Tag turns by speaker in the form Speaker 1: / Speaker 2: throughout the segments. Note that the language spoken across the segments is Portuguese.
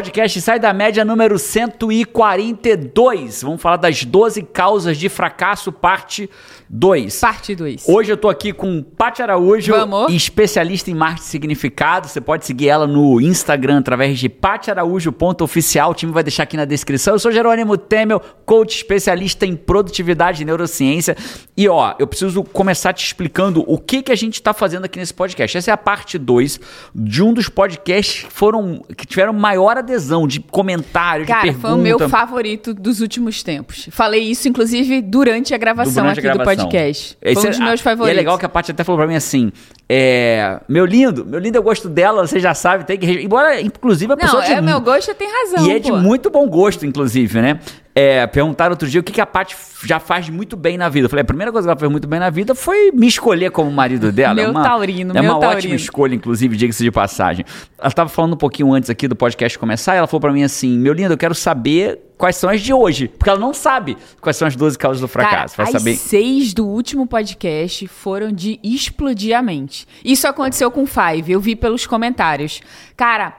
Speaker 1: Podcast Sai da Média número 142. Vamos falar das 12 causas de fracasso, parte 2.
Speaker 2: Parte 2.
Speaker 1: Hoje eu tô aqui com Paty Araújo,
Speaker 2: Vamos.
Speaker 1: especialista em marketing significado. Você pode seguir ela no Instagram através de patiaraújo.oficial. O time vai deixar aqui na descrição. Eu sou Jerônimo Temel, coach especialista em produtividade e neurociência. E ó, eu preciso começar te explicando o que, que a gente tá fazendo aqui nesse podcast. Essa é a parte 2 de um dos podcasts que foram que tiveram maior adesão de comentário, de
Speaker 2: Cara,
Speaker 1: pergunta.
Speaker 2: foi o meu favorito dos últimos tempos. Falei isso, inclusive, durante a gravação
Speaker 1: durante
Speaker 2: aqui
Speaker 1: a
Speaker 2: do
Speaker 1: gravação.
Speaker 2: podcast.
Speaker 1: Esse
Speaker 2: foi um dos
Speaker 1: é-
Speaker 2: meus
Speaker 1: ah,
Speaker 2: favoritos.
Speaker 1: E é legal que a Paty até falou pra mim assim: é, meu lindo, meu lindo, eu gosto dela, você já sabe, tem que. Embora, inclusive, a
Speaker 2: Não,
Speaker 1: pessoa
Speaker 2: é
Speaker 1: de-
Speaker 2: meu gosto, tem razão.
Speaker 1: E é de muito bom gosto, inclusive, né? É, perguntaram outro dia o que, que a Paty já faz muito bem na vida. Eu falei, a primeira coisa que ela fez muito bem na vida foi me escolher como marido dela.
Speaker 2: Meu
Speaker 1: é uma,
Speaker 2: taurino,
Speaker 1: É uma ótima
Speaker 2: taurino.
Speaker 1: escolha, inclusive, diga-se de passagem. Ela estava falando um pouquinho antes aqui do podcast começar, e ela falou pra mim assim: meu lindo, eu quero saber quais são as de hoje. Porque ela não sabe quais são as 12 causas do fracasso.
Speaker 2: Cara,
Speaker 1: Vai
Speaker 2: as
Speaker 1: saber.
Speaker 2: seis do último podcast foram de explodir a mente. Isso aconteceu com o Five, eu vi pelos comentários. Cara,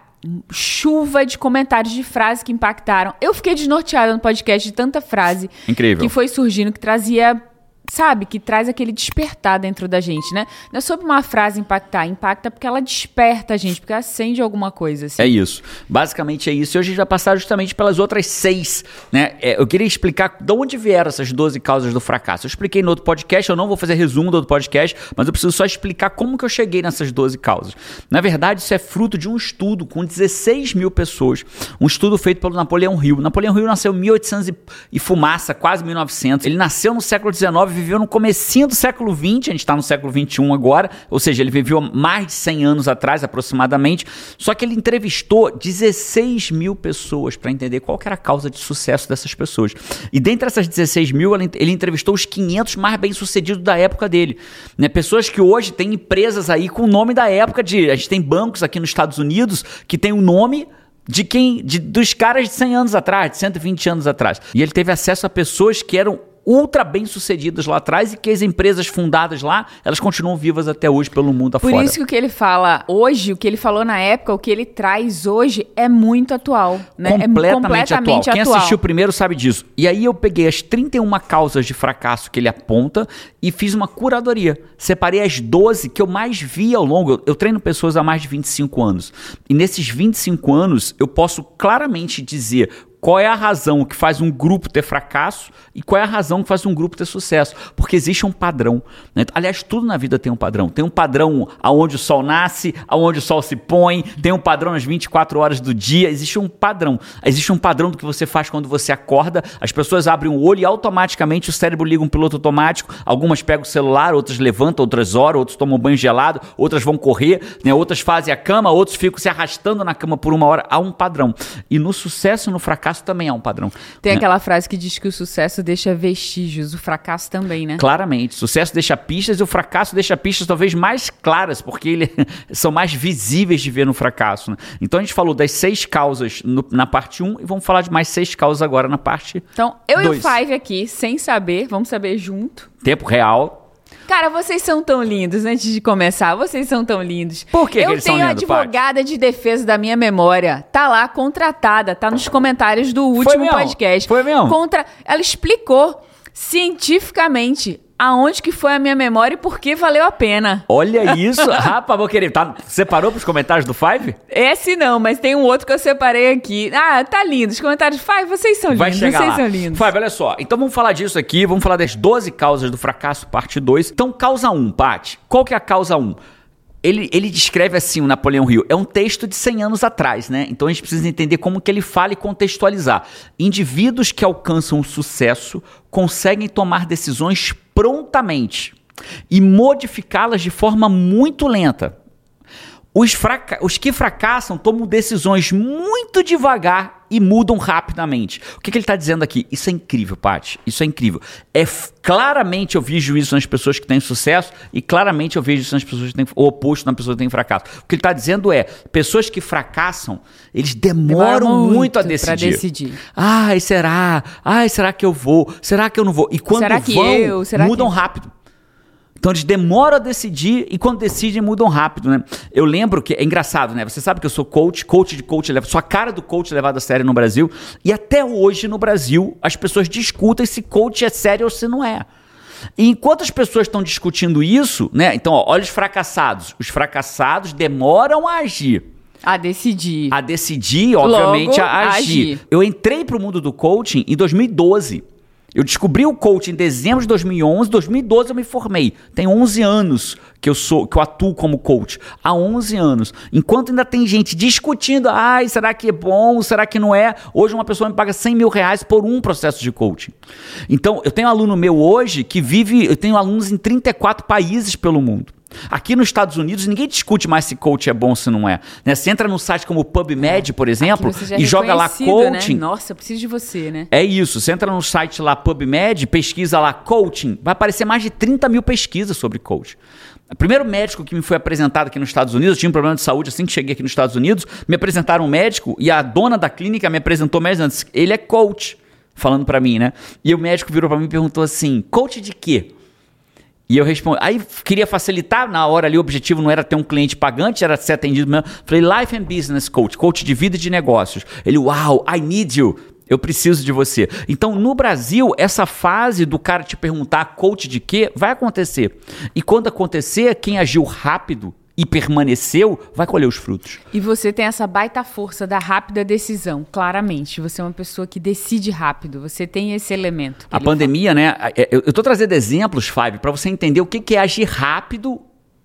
Speaker 2: chuva de comentários de frases que impactaram. Eu fiquei desnorteada no podcast de tanta frase
Speaker 1: Incrível.
Speaker 2: que foi surgindo, que trazia, sabe, que traz aquele despertar dentro da gente, né? Não é sobre uma frase impactar, impacta porque ela desperta a gente, porque acende alguma coisa, assim.
Speaker 1: É isso. Basicamente é isso. E hoje a gente vai passar justamente pelas outras seis. Né? É, eu queria explicar de onde vieram essas 12 causas do fracasso. Eu expliquei no outro podcast, eu não vou fazer resumo do outro podcast, mas eu preciso só explicar como que eu cheguei nessas 12 causas. Na verdade, isso é fruto de um estudo com 16 mil pessoas. Um estudo feito pelo Napoleão Hill. Napoleão Hill nasceu em 1800 e, fumaça, quase 1900. Ele nasceu no século XIX, viveu no comecinho do século XX, a gente está no século XXI agora, ou seja, ele viveu mais de 100 anos atrás, aproximadamente. Só que ele entrevistou 16 mil pessoas para entender qual era a causa de sucesso dessas pessoas. E dentre essas 16 mil, ele, entrevistou os 500 mais bem-sucedidos da época dele. Né? Pessoas que hoje têm empresas aí com o nome da época de... A gente tem bancos aqui nos Estados Unidos que tem o nome de quem de, dos caras de 100 anos atrás, de 120 anos atrás. E ele teve acesso a pessoas que eram ultra bem sucedidas lá atrás e que as empresas fundadas lá, elas continuam vivas até hoje pelo mundo
Speaker 2: Por
Speaker 1: afora.
Speaker 2: isso que o que ele fala hoje, o que ele falou na época, o que ele traz hoje é muito atual, né?
Speaker 1: completamente,
Speaker 2: é completamente
Speaker 1: atual. Quem
Speaker 2: atual.
Speaker 1: assistiu primeiro sabe disso. E aí eu peguei as 31 causas de fracasso que ele aponta e fiz uma curadoria. Separei as 12 que eu mais vi ao longo. Eu- Eu treino pessoas há mais de 25 anos. E nesses 25 anos eu posso claramente dizer qual é a razão que faz um grupo ter fracasso e qual é a razão que faz um grupo ter sucesso. Porque existe um padrão. né? Aliás, tudo na vida tem um padrão. Tem um padrão aonde o sol nasce, aonde o sol se põe, tem um padrão nas 24 horas do dia. Existe um padrão. Existe um padrão do que você faz quando você acorda. As pessoas abrem o olho e automaticamente o cérebro liga um piloto automático. Algumas pegam o celular, outras levantam, outras oram, outros tomam banho gelado, outras vão correr, né? outras fazem a cama, outros ficam se arrastando na cama por uma hora. Há um padrão. E no sucesso e no fracasso também há um padrão.
Speaker 2: Tem
Speaker 1: né?
Speaker 2: aquela frase que diz que o sucesso deixa vestígios, o fracasso também, né?
Speaker 1: Claramente. Sucesso deixa pistas e o fracasso deixa pistas talvez mais claras, porque ele, são mais visíveis de ver no fracasso. né? Então a gente falou das seis causas no- na parte 1 e vamos falar de mais seis causas agora na parte
Speaker 2: Então, eu
Speaker 1: Dois.
Speaker 2: e o Five aqui, sem saber, vamos saber junto.
Speaker 1: tempo real.
Speaker 2: Cara, vocês são tão lindos, antes de começar, vocês são tão lindos.
Speaker 1: Por que que
Speaker 2: Eu
Speaker 1: eles são
Speaker 2: tenho
Speaker 1: Paty?
Speaker 2: advogada de defesa da minha memória. Tá lá, contratada, tá nos comentários do último
Speaker 1: mesmo?
Speaker 2: podcast.
Speaker 1: Foi mesmo?
Speaker 2: Contra... Ela explicou cientificamente aonde que foi a minha memória e por que valeu a pena.
Speaker 1: Olha isso. Rapaz, vou querer. Tá, separou pros comentários do Five?
Speaker 2: Esse não, mas tem um outro que eu separei aqui. Ah, tá lindo. Os comentários, Five, vocês são
Speaker 1: Vai
Speaker 2: lindos,
Speaker 1: chegar
Speaker 2: vocês
Speaker 1: lá.
Speaker 2: são lindos.
Speaker 1: Five, olha só. Então vamos falar disso aqui. Vamos falar das 12 causas do fracasso, parte 2. Então, causa 1, Paty. Qual que é a causa 1? Ele, ele descreve assim o Napoleão Hill. É um texto de 100 anos atrás, né? Então a gente precisa entender como que ele fala e contextualizar. Indivíduos que alcançam o sucesso conseguem tomar decisões prontamente e modificá-las de forma muito lenta. Os, fraca- os que fracassam tomam decisões muito devagar e mudam rapidamente. O que, que ele está dizendo aqui? Isso é incrível, Paty. Isso é incrível. É claramente eu vejo isso nas pessoas que têm sucesso e claramente eu vejo isso nas pessoas que têm o oposto nas pessoas que têm fracasso. O que ele está dizendo é pessoas que fracassam eles demoram
Speaker 2: Demora
Speaker 1: muito,
Speaker 2: muito
Speaker 1: a decidir.
Speaker 2: decidir.
Speaker 1: Ai, será? Ai, será que eu vou? Será que eu não vou? E quando
Speaker 2: Será que
Speaker 1: vão,
Speaker 2: eu? Será
Speaker 1: mudam
Speaker 2: que-
Speaker 1: rápido. Então eles demoram a decidir e quando decidem mudam rápido, né? Eu lembro que é engraçado, né? Você sabe que eu sou coach, coach de coach, sou a cara do coach levado a sério no Brasil e até hoje no Brasil as pessoas discutem se coach é sério ou se não é. E enquanto as pessoas estão discutindo isso, né? Então, ó, olha os fracassados. Os fracassados demoram a agir.
Speaker 2: A decidir.
Speaker 1: A decidir, obviamente,
Speaker 2: Logo,
Speaker 1: a agir.
Speaker 2: agir.
Speaker 1: Eu entrei para o mundo do coaching em 2012. Eu descobri o coaching em dezembro de 2011, 2012 eu me formei. Tem 11 anos que eu sou, que eu atuo como coach. Há 11 anos. Enquanto ainda tem gente discutindo, ai, será que é bom, será que não é? Hoje uma pessoa me paga 100 mil reais por um processo de coaching. Então, eu tenho um aluno meu hoje que vive, eu tenho alunos em 34 países pelo mundo. Aqui nos Estados Unidos, ninguém discute mais se coach é bom ou se não é. Né? Você entra num site como o PubMed, por exemplo,
Speaker 2: é
Speaker 1: e joga lá
Speaker 2: reconhecido,
Speaker 1: coaching.
Speaker 2: Né? Nossa, eu preciso de você, né?
Speaker 1: É isso. Você entra no site lá, PubMed, pesquisa lá coaching, vai aparecer mais de 30 mil pesquisas sobre coaching. O primeiro médico que me foi apresentado aqui nos Estados Unidos, eu tinha um problema de saúde assim que cheguei aqui nos Estados Unidos, me apresentaram um médico e a dona da clínica me apresentou mais antes. Ele é coach, falando pra mim, né? E o médico virou pra mim e perguntou assim: coach de quê? E eu respondi. Aí queria facilitar, na hora ali o objetivo não era ter um cliente pagante, era ser atendido mesmo. Falei, Life and Business Coach, coach de vida e de negócios. Ele, uau, I need you. Eu preciso de você. Então, no Brasil, essa fase do cara te perguntar coach de quê vai acontecer. E quando acontecer, quem agiu rápido e permaneceu vai colher os frutos.
Speaker 2: E você tem essa baita força da rápida decisão, claramente. Você é uma pessoa que decide rápido. Você tem esse elemento.
Speaker 1: A pandemia, né? é, Eu tô trazendo exemplos, Five, para você entender o que que é agir rápido,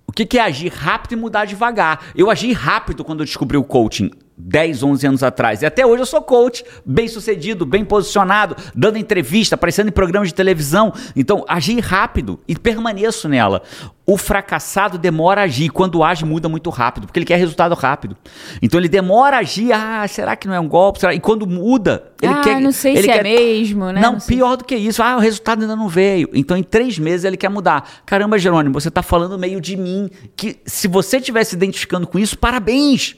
Speaker 1: o que que é agir rápido e mudar devagar. Eu agi rápido quando eu descobri o coaching. 10, 11 anos atrás. E até hoje eu sou coach, bem sucedido, bem posicionado, dando entrevista, aparecendo em programas de televisão. Então, agi rápido e permaneço nela. O fracassado demora a agir. Quando age, muda muito rápido, porque ele quer resultado rápido. Então, ele demora a agir. Ah, será que não é um golpe? Será? E quando muda, ele
Speaker 2: Ah,
Speaker 1: quer.
Speaker 2: não sei
Speaker 1: ele
Speaker 2: se é
Speaker 1: quer...
Speaker 2: mesmo, né?
Speaker 1: Não,
Speaker 2: Não sei.
Speaker 1: pior do que isso. Ah, o resultado ainda não veio. Então, em três meses, ele quer mudar. Caramba, Jerônimo, você está falando meio de mim. Que se você estiver se identificando com isso, parabéns.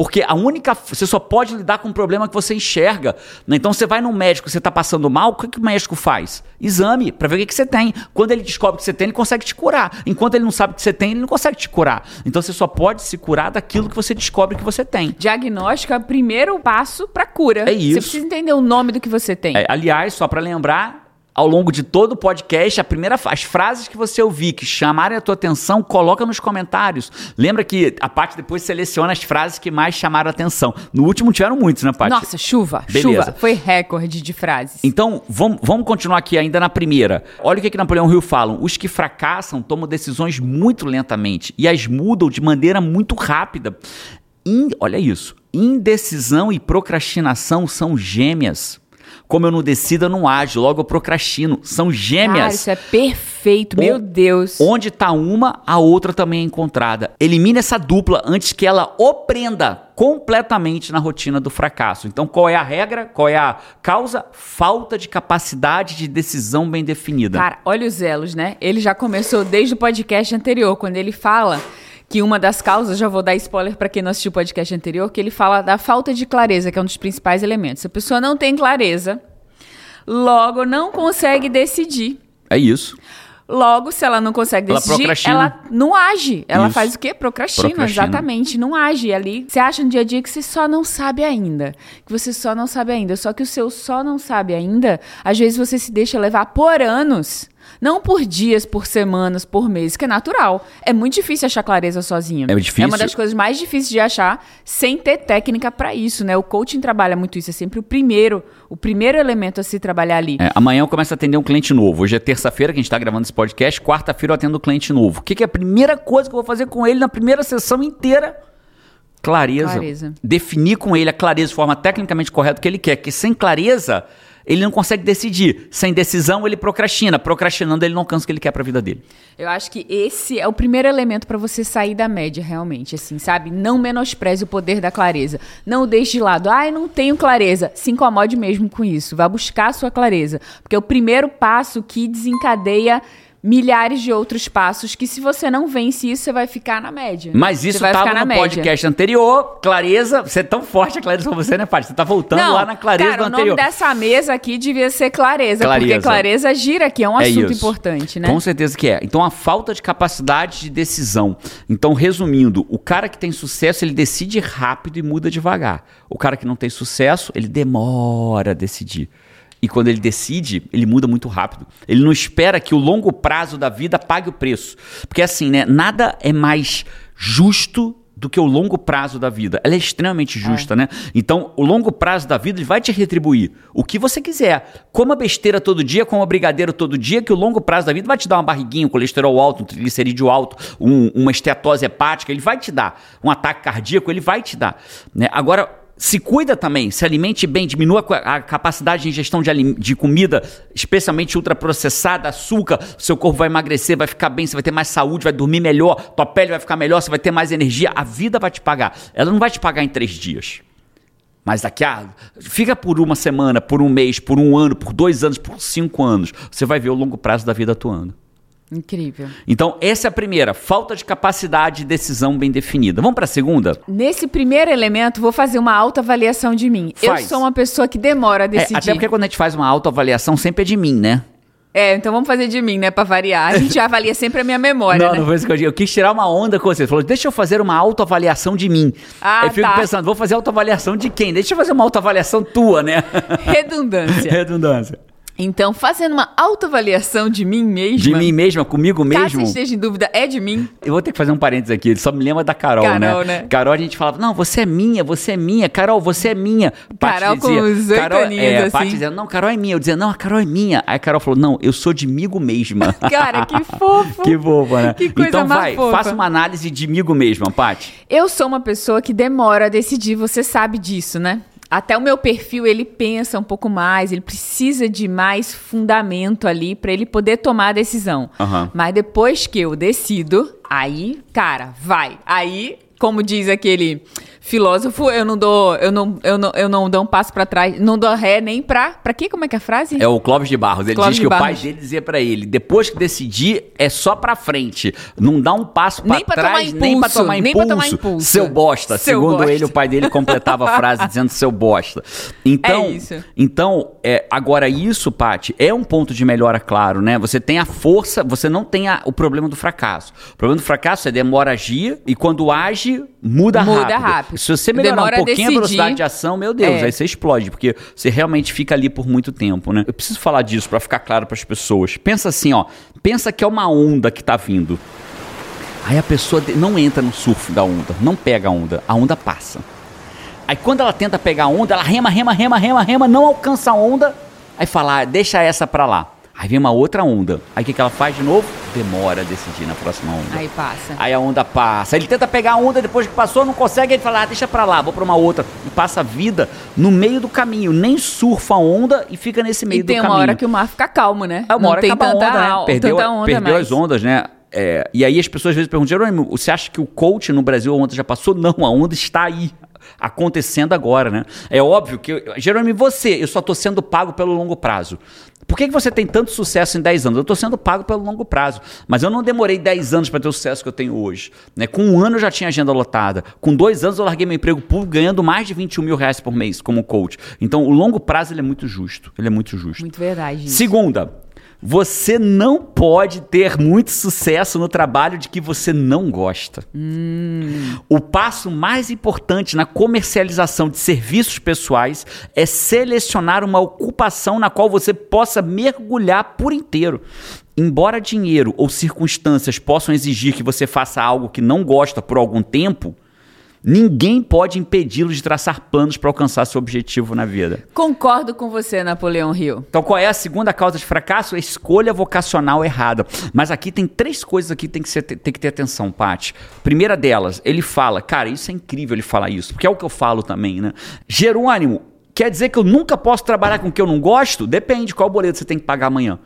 Speaker 1: Porque a única. Você só pode lidar com um problema que você enxerga. né? Então você vai num médico, você está passando mal, o que, que o médico faz? Exame, para ver o que, que você tem. Quando ele descobre que você tem, ele consegue te curar. Enquanto ele não sabe que você tem, ele não consegue te curar. Então você só pode se curar daquilo que você descobre que você tem.
Speaker 2: Diagnóstico é o primeiro passo para cura.
Speaker 1: É isso.
Speaker 2: Você precisa entender o nome do que você tem.
Speaker 1: É, aliás, só para lembrar, ao longo de todo o podcast, a primeira, as frases que você ouvir que chamarem a tua atenção, coloca nos comentários. Lembra que a parte depois seleciona as frases que mais chamaram a atenção. No último tiveram muitos, né, Paty?
Speaker 2: Nossa, chuva,
Speaker 1: Beleza.
Speaker 2: chuva. Foi recorde de frases.
Speaker 1: Então, vamos, vamos continuar aqui ainda na primeira. Olha o que, que Napoleão Hill fala. Os que fracassam tomam decisões muito lentamente e as mudam de maneira muito rápida. In- olha isso. Indecisão e procrastinação são gêmeas. Como eu não decido, eu não ajo. Logo eu procrastino. São gêmeas.
Speaker 2: Cara, isso é perfeito, meu
Speaker 1: O-
Speaker 2: Deus.
Speaker 1: Onde está uma, a outra também é encontrada. Elimine essa dupla antes que ela o prenda completamente na rotina do fracasso. Então, qual é a regra? Qual é a causa? Falta de capacidade de decisão bem definida.
Speaker 2: Cara, olha os elos, né? Ele já começou desde o podcast anterior, quando ele fala que uma das causas, já vou dar spoiler para quem não assistiu o podcast anterior, que ele fala da falta de clareza, que é um dos principais elementos. Se a pessoa não tem clareza, logo não consegue decidir.
Speaker 1: É isso.
Speaker 2: Logo, se ela não consegue
Speaker 1: Ela
Speaker 2: decidir,
Speaker 1: procrastina.
Speaker 2: ela não age. Ela
Speaker 1: Isso.
Speaker 2: faz o quê? Procrastina,
Speaker 1: Procrastina.
Speaker 2: exatamente. Não age. E ali, você acha no dia a dia que você só não sabe ainda. Que você só não sabe ainda. Só que o seu só não sabe ainda, às vezes você se deixa levar por anos. Não por dias, por semanas, por meses, que é natural. É muito difícil achar clareza sozinho.
Speaker 1: É difícil.
Speaker 2: É uma das coisas mais difíceis de achar sem ter técnica pra isso, né? O coaching trabalha muito isso. É sempre o primeiro, o primeiro elemento a se trabalhar ali.
Speaker 1: É, amanhã eu começo a atender um cliente novo. Hoje é terça-feira que a gente está gravando esse podcast. Quarta-feira eu atendo um cliente novo. O que, que é a primeira coisa que eu vou fazer com ele na primeira sessão inteira? Clareza.
Speaker 2: Clareza.
Speaker 1: Definir com ele a clareza de forma tecnicamente correta que ele quer. Que sem clareza, ele não consegue decidir. Sem decisão, ele procrastina. Procrastinando, ele não alcança o que ele quer para a vida dele.
Speaker 2: Eu acho que esse é o primeiro elemento pra você sair da média, realmente, assim, sabe? Não menospreze o poder da clareza. Não o deixe de lado. Ai, não tenho clareza. Se incomode mesmo com isso. Vá buscar a sua clareza. Porque é o primeiro passo que desencadeia milhares de outros passos que se você não vence isso, você vai ficar na média.
Speaker 1: Mas isso
Speaker 2: vai
Speaker 1: tava
Speaker 2: ficar na
Speaker 1: no
Speaker 2: média.
Speaker 1: podcast anterior. Clareza, você é tão forte a clareza com você, né, Paty? Você tá voltando
Speaker 2: Não,
Speaker 1: lá na clareza
Speaker 2: cara,
Speaker 1: do
Speaker 2: o nome
Speaker 1: anterior.
Speaker 2: dessa mesa aqui devia ser clareza, porque
Speaker 1: Clareza.
Speaker 2: clareza gira aqui, é um
Speaker 1: É
Speaker 2: assunto
Speaker 1: isso.
Speaker 2: importante, né?
Speaker 1: Com certeza que é. Então, a falta de capacidade de decisão. Então, resumindo, o cara que tem sucesso, ele decide rápido e muda devagar. O cara que não tem sucesso, ele demora a decidir. E quando ele decide, ele muda muito rápido. Ele não espera que o longo prazo da vida pague o preço. Porque assim, né? Nada é mais justo do que o longo prazo da vida. Ela é extremamente justa, né? Então, o longo prazo da vida ele vai te retribuir o que você quiser. Coma besteira todo dia, coma brigadeiro todo dia, que o longo prazo da vida vai te dar uma barriguinha, um colesterol alto, um triglicerídeo alto, um- uma estetose hepática, ele vai te dar. Um ataque cardíaco, ele vai te dar. Né? Agora, se cuida também, se alimente bem, diminua a capacidade de ingestão de, de comida, especialmente ultraprocessada, açúcar, seu corpo vai emagrecer, vai ficar bem, você vai ter mais saúde, vai dormir melhor, tua pele vai ficar melhor, você vai ter mais energia, a vida vai te pagar. Ela não vai te pagar em três dias. Mas daqui a. Fica por uma semana, por um mês, por um ano, por dois anos, por cinco anos. Você vai ver o longo prazo da vida atuando.
Speaker 2: Incrível.
Speaker 1: Então, essa é a primeira, falta de capacidade de decisão bem definida. Vamos para a segunda?
Speaker 2: Nesse primeiro elemento, vou fazer uma autoavaliação de mim.
Speaker 1: Faz.
Speaker 2: Eu sou uma pessoa que demora a
Speaker 1: É,
Speaker 2: decidir.
Speaker 1: até porque quando a gente faz uma autoavaliação, sempre é de mim, né?
Speaker 2: É, então vamos fazer de mim, né? Pra variar. A gente avalia sempre a minha memória,
Speaker 1: Não,
Speaker 2: né?
Speaker 1: não foi isso que eu disse. Eu quis tirar uma onda com você. Você falou, deixa eu fazer uma autoavaliação de mim.
Speaker 2: Ah,
Speaker 1: eu fico
Speaker 2: tá.
Speaker 1: pensando, vou fazer autoavaliação de quem? Deixa eu fazer uma autoavaliação tua, né?
Speaker 2: Redundância.
Speaker 1: Redundância.
Speaker 2: Então, fazendo uma autoavaliação de mim mesma.
Speaker 1: De mim mesma, comigo
Speaker 2: Caso
Speaker 1: mesmo.
Speaker 2: você esteja em dúvida, é de mim.
Speaker 1: Eu vou ter que fazer um parênteses aqui. Ele só me lembra da Carol,
Speaker 2: Carol,
Speaker 1: né?
Speaker 2: né?
Speaker 1: Carol, a gente falava, não, você é minha, você é minha. Carol, você é minha. Paty
Speaker 2: Carol com os oito
Speaker 1: Carol,
Speaker 2: aninhos,
Speaker 1: é,
Speaker 2: assim.
Speaker 1: Paty dizendo, não, Carol é minha. Eu dizia, não, a Carol é minha. Aí a Carol falou, não, eu sou de migo mesma.
Speaker 2: Cara, que fofo.
Speaker 1: que boba, né?
Speaker 2: Que coisa
Speaker 1: então
Speaker 2: mais
Speaker 1: vai,
Speaker 2: fofa.
Speaker 1: faça uma análise de migo mesma, Paty.
Speaker 2: Eu sou uma pessoa que demora a decidir, você sabe disso, né? Até o meu perfil, ele pensa um pouco mais, ele precisa de mais fundamento ali pra ele poder tomar a decisão.
Speaker 1: Aham.
Speaker 2: Mas depois que eu decido, aí, cara, vai. Aí, como diz aquele filósofo, eu não dou, eu não, eu não, eu não dou um passo pra trás, não dou ré nem pra, pra quê? Como é que é a frase?
Speaker 1: É o Clóvis de Barros. Ele
Speaker 2: Clóvis
Speaker 1: diz que o pai dele dizia pra ele: depois que decidir, é só pra frente. Não dá um passo pra
Speaker 2: Nem pra
Speaker 1: trás,
Speaker 2: tomar
Speaker 1: nem pra
Speaker 2: impulso,
Speaker 1: tomar
Speaker 2: nem
Speaker 1: impulso.
Speaker 2: pra tomar impulso.
Speaker 1: Seu bosta.
Speaker 2: Seu
Speaker 1: Segundo
Speaker 2: bosta.
Speaker 1: ele, o pai dele completava a frase dizendo seu bosta. Então,
Speaker 2: É isso.
Speaker 1: então é, agora isso, Paty, é um ponto de melhora, claro, né? Você tem a força, você não tem a- o problema do fracasso. O problema do fracasso é demora a agir e quando age, muda,
Speaker 2: Muda
Speaker 1: rápido.
Speaker 2: rápido.
Speaker 1: Se você melhorar
Speaker 2: Demora
Speaker 1: um pouquinho a,
Speaker 2: decidir.
Speaker 1: velocidade de ação, meu Deus,
Speaker 2: É.
Speaker 1: aí você explode, porque você realmente fica ali por muito tempo, né? Eu preciso falar disso pra ficar claro pras pessoas. Pensa assim, ó, pensa que é uma onda que tá vindo. Aí a pessoa não entra no surf da onda, não pega a onda, a onda passa. Aí quando ela tenta pegar a onda, ela rema, rema, rema, rema, rema, não alcança a onda, aí fala, ah, deixa essa pra lá. Aí vem uma outra onda. Aí o que, que ela faz de novo? Demora a decidir na próxima onda.
Speaker 2: Aí passa.
Speaker 1: Aí a onda passa. Ele tenta pegar a onda, depois que passou, não consegue, ele fala, ah, deixa pra lá, vou pra uma outra. E passa a vida no meio do caminho. Nem surfa a onda e fica nesse meio
Speaker 2: E
Speaker 1: do
Speaker 2: tem
Speaker 1: caminho.
Speaker 2: uma hora que o mar fica calmo, né?
Speaker 1: É uma
Speaker 2: não
Speaker 1: hora
Speaker 2: tem tanta,
Speaker 1: onda, né? Perdeu,
Speaker 2: tanta onda
Speaker 1: perdeu
Speaker 2: mais.
Speaker 1: as ondas, né? É, e aí as pessoas às vezes perguntam, Jerônimo, você acha que o coach no Brasil a onda já passou? Não, a onda está aí. Acontecendo agora, né? É óbvio que, Jerônimo, você? Eu só estou sendo pago pelo longo prazo. Por que, que você tem tanto sucesso em 10 anos? Eu estou sendo pago pelo longo prazo. Mas eu não demorei 10 anos para ter o sucesso que eu tenho hoje. Né? Com um ano eu já tinha agenda lotada. Com dois anos eu larguei meu emprego público ganhando mais de 21 mil reais por mês como coach. Então o longo prazo ele é muito justo. Ele é muito justo.
Speaker 2: Muito verdade. isso.
Speaker 1: Segunda, você não pode ter muito sucesso no trabalho de que você não gosta. O passo mais importante na comercialização de serviços pessoais é selecionar uma ocupação na qual você possa mergulhar por inteiro. Embora dinheiro ou circunstâncias possam exigir que você faça algo que não gosta por algum tempo, ninguém pode impedi-lo de traçar planos para alcançar seu objetivo na vida.
Speaker 2: Concordo com você, Napoleão Hill.
Speaker 1: Então, qual é a segunda causa de fracasso? A escolha vocacional errada. Mas aqui tem três coisas aqui que tem que, ser, tem que ter atenção, Paty. Primeira delas, ele fala, cara, isso é incrível ele falar isso, porque é o que eu falo também, né? Jerônimo, quer dizer que eu nunca posso trabalhar com o que eu não gosto? Depende qual boleto você tem que pagar amanhã.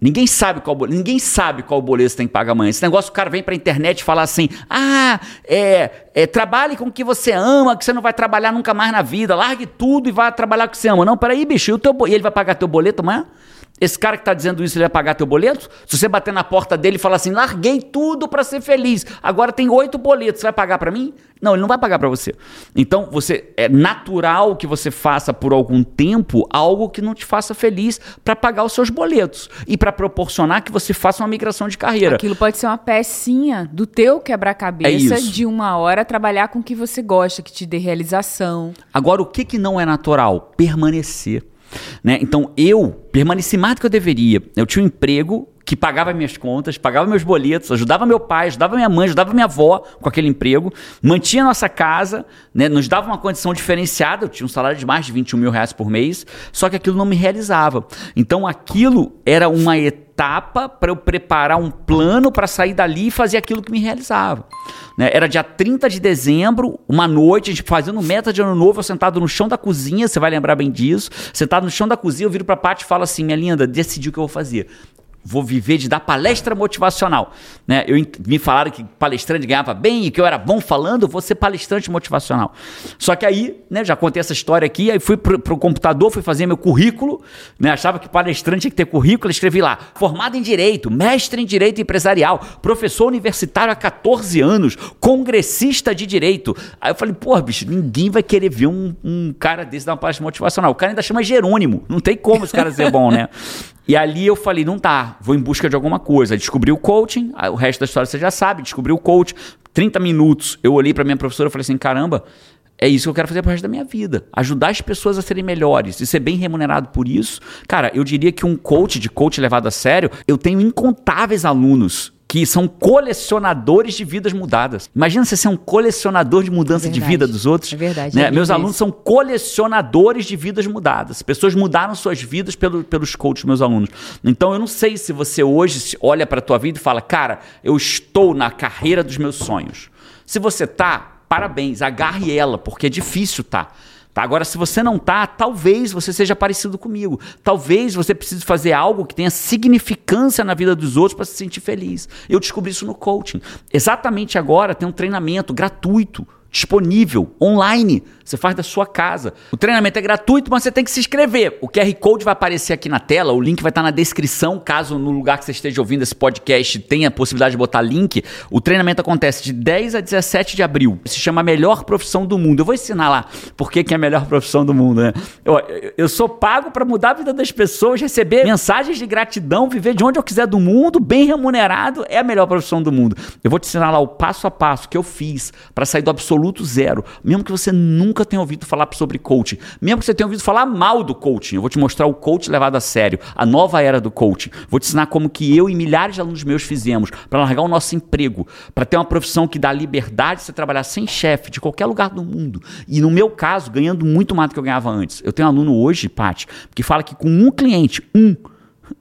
Speaker 1: Ninguém sabe qual ninguém sabe qual boleto tem que pagar amanhã. Esse negócio o cara vem pra internet e fala assim: "Ah, é, é, trabalhe com o que você ama, que você não vai trabalhar nunca mais na vida. Largue tudo e vá trabalhar com o que você ama". Não, peraí, bicho, e, o teu, e ele vai pagar teu boleto amanhã? Esse cara que está dizendo isso, ele vai pagar teu boleto? Se você bater na porta dele e falar assim, larguei tudo para ser feliz, agora tem oito boletos, você vai pagar para mim? Não, ele não vai pagar para você. Então, você é natural que você faça por algum tempo algo que não te faça feliz para pagar os seus boletos e para proporcionar que você faça uma migração de carreira.
Speaker 2: Aquilo pode ser uma pecinha do teu quebra-cabeça
Speaker 1: É
Speaker 2: de uma hora trabalhar com o que você gosta, que te dê realização.
Speaker 1: Agora, o que, que não é natural? Permanecer. Né? Então, eu permaneci mais do que eu deveria. Eu tinha um emprego que pagava minhas contas, pagava meus boletos, ajudava meu pai, ajudava minha mãe, ajudava minha avó com aquele emprego, mantinha nossa casa, né? nos dava uma condição diferenciada. Eu tinha um salário de mais de 21 mil reais por mês, só que aquilo não me realizava. Então, aquilo era uma etapa para eu preparar um plano para sair dali e fazer aquilo que me realizava. Né? Era dia 30 de dezembro, uma noite, a gente fazendo meta de ano novo, eu sentado no chão da cozinha, você vai lembrar bem disso. Sentado no chão da cozinha, eu viro pra Paty e falo assim: minha linda, decidi o que eu vou fazer. Vou viver de dar palestra motivacional. Né? Eu, me falaram que palestrante ganhava bem e que eu era bom falando, vou ser palestrante motivacional. Só que aí, né, já contei essa história aqui, aí fui pro, pro computador, fui fazer meu currículo, né, achava que palestrante tinha que ter currículo, escrevi lá, formado em Direito, mestre em Direito Empresarial, professor universitário há 14 anos, congressista de Direito. Aí eu falei, porra, bicho, ninguém vai querer ver um, um cara desse dar uma palestra motivacional. O cara ainda chama Jerônimo, não tem como esse cara ser bom, né? E ali eu falei, não tá, vou em busca de alguma coisa. Descobri o coaching, o resto da história você já sabe, descobri o coaching. 30 minutos, eu olhei para minha professora e falei assim, caramba, é isso que eu quero fazer pro resto da minha vida. Ajudar as pessoas a serem melhores e ser bem remunerado por isso. Cara, eu diria que um coach de coach levado a sério, eu tenho incontáveis alunos que são colecionadores de vidas mudadas. Imagina você ser um colecionador de mudança
Speaker 2: É
Speaker 1: de vida dos outros.
Speaker 2: É verdade,
Speaker 1: né?
Speaker 2: é
Speaker 1: Meus alunos são colecionadores de vidas mudadas. Pessoas mudaram suas vidas pelo, pelos coaches, meus alunos. Então eu não sei se você hoje se olha para a tua vida e fala, cara, eu estou na carreira dos meus sonhos. Se você tá, parabéns, agarre ela, porque é difícil tá. Tá? Agora, se você não tá, talvez você seja parecido comigo. Talvez você precise fazer algo que tenha significância na vida dos outros para se sentir feliz. Eu descobri isso no coaching. Exatamente agora tem um treinamento gratuito disponível online. Você faz da sua casa. O treinamento é gratuito, mas você tem que se inscrever. O QR Code vai aparecer aqui na tela, o link vai estar na descrição, caso no lugar que você esteja ouvindo esse podcast tenha a possibilidade de botar link. O treinamento acontece de 10 a 17 de abril. Se chama Melhor Profissão do Mundo. Eu vou ensinar lá por que é a melhor profissão do mundo, né? Eu, eu sou pago para mudar a vida das pessoas, receber mensagens de gratidão, viver de onde eu quiser do mundo, bem remunerado, é a melhor profissão do mundo. Eu vou te ensinar lá o passo a passo que eu fiz para sair do absoluto zero, mesmo que você nunca tenha ouvido falar sobre coaching, mesmo que você tenha ouvido falar mal do coaching, eu vou te mostrar o coach levado a sério, a nova era do coaching. Vou te ensinar como que eu e milhares de alunos meus fizemos para largar o nosso emprego, para ter uma profissão que dá liberdade de você trabalhar sem chefe de qualquer lugar do mundo. E no meu caso, ganhando muito mais do que eu ganhava antes. Eu tenho um aluno hoje, Paty, que fala que com um cliente, um,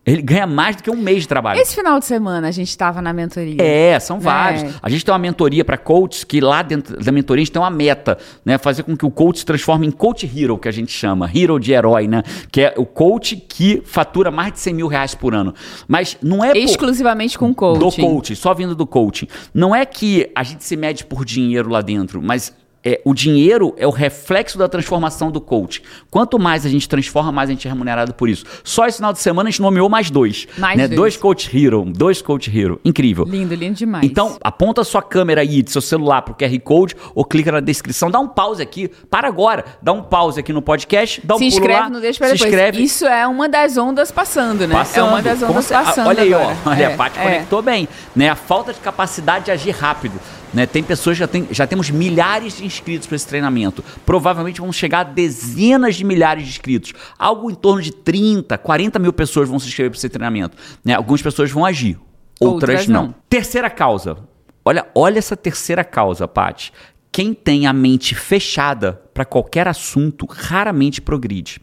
Speaker 1: ele ganha mais do que um mês de trabalho.
Speaker 2: Esse final de semana a gente tava na mentoria.
Speaker 1: É, são vários.
Speaker 2: É.
Speaker 1: A gente tem uma mentoria para coaches que lá dentro da mentoria a gente tem uma meta, né? Fazer com que o coach se transforme em coach hero, que a gente chama. Hero de herói, né? Que é o coach que fatura mais de 100 mil reais por ano. Mas não é por-
Speaker 2: Exclusivamente com
Speaker 1: do
Speaker 2: coaching.
Speaker 1: coaching, só vindo do coaching. Não é que a gente se mede por dinheiro lá dentro, mas é, o dinheiro é o reflexo da transformação do coach. Quanto mais a gente transforma, mais a gente é remunerado por isso. Só esse final de semana a gente nomeou mais dois.
Speaker 2: Mais
Speaker 1: né?
Speaker 2: dois.
Speaker 1: Dois coach hero, dois coach hero. Incrível.
Speaker 2: Lindo, lindo demais.
Speaker 1: Então, aponta a sua câmera aí de seu celular pro QR Code ou clica na descrição. Dá um pause aqui. Para agora. Dá um pause aqui no podcast. Dá um
Speaker 2: se inscreve
Speaker 1: lá,
Speaker 2: no Deixa
Speaker 1: se
Speaker 2: depois.
Speaker 1: inscreve.
Speaker 2: Isso é uma das ondas passando, né?
Speaker 1: Passando.
Speaker 2: É uma das ondas passando
Speaker 1: Olha aí,
Speaker 2: agora.
Speaker 1: ó. Olha,
Speaker 2: É,
Speaker 1: a Paty
Speaker 2: é.
Speaker 1: conectou bem. Né? A falta de capacidade de agir rápido. Né? Tem pessoas, já, tem, já temos milhares de inscritos para esse treinamento. Provavelmente vão chegar a dezenas de milhares de inscritos. Algo em torno de 30, 40 mil pessoas vão se inscrever para esse treinamento. Né? Algumas pessoas vão agir, outras,
Speaker 2: Outras
Speaker 1: não.
Speaker 2: não.
Speaker 1: Terceira causa. Olha, olha essa terceira causa, Paty. Quem tem a mente fechada para qualquer assunto raramente progride.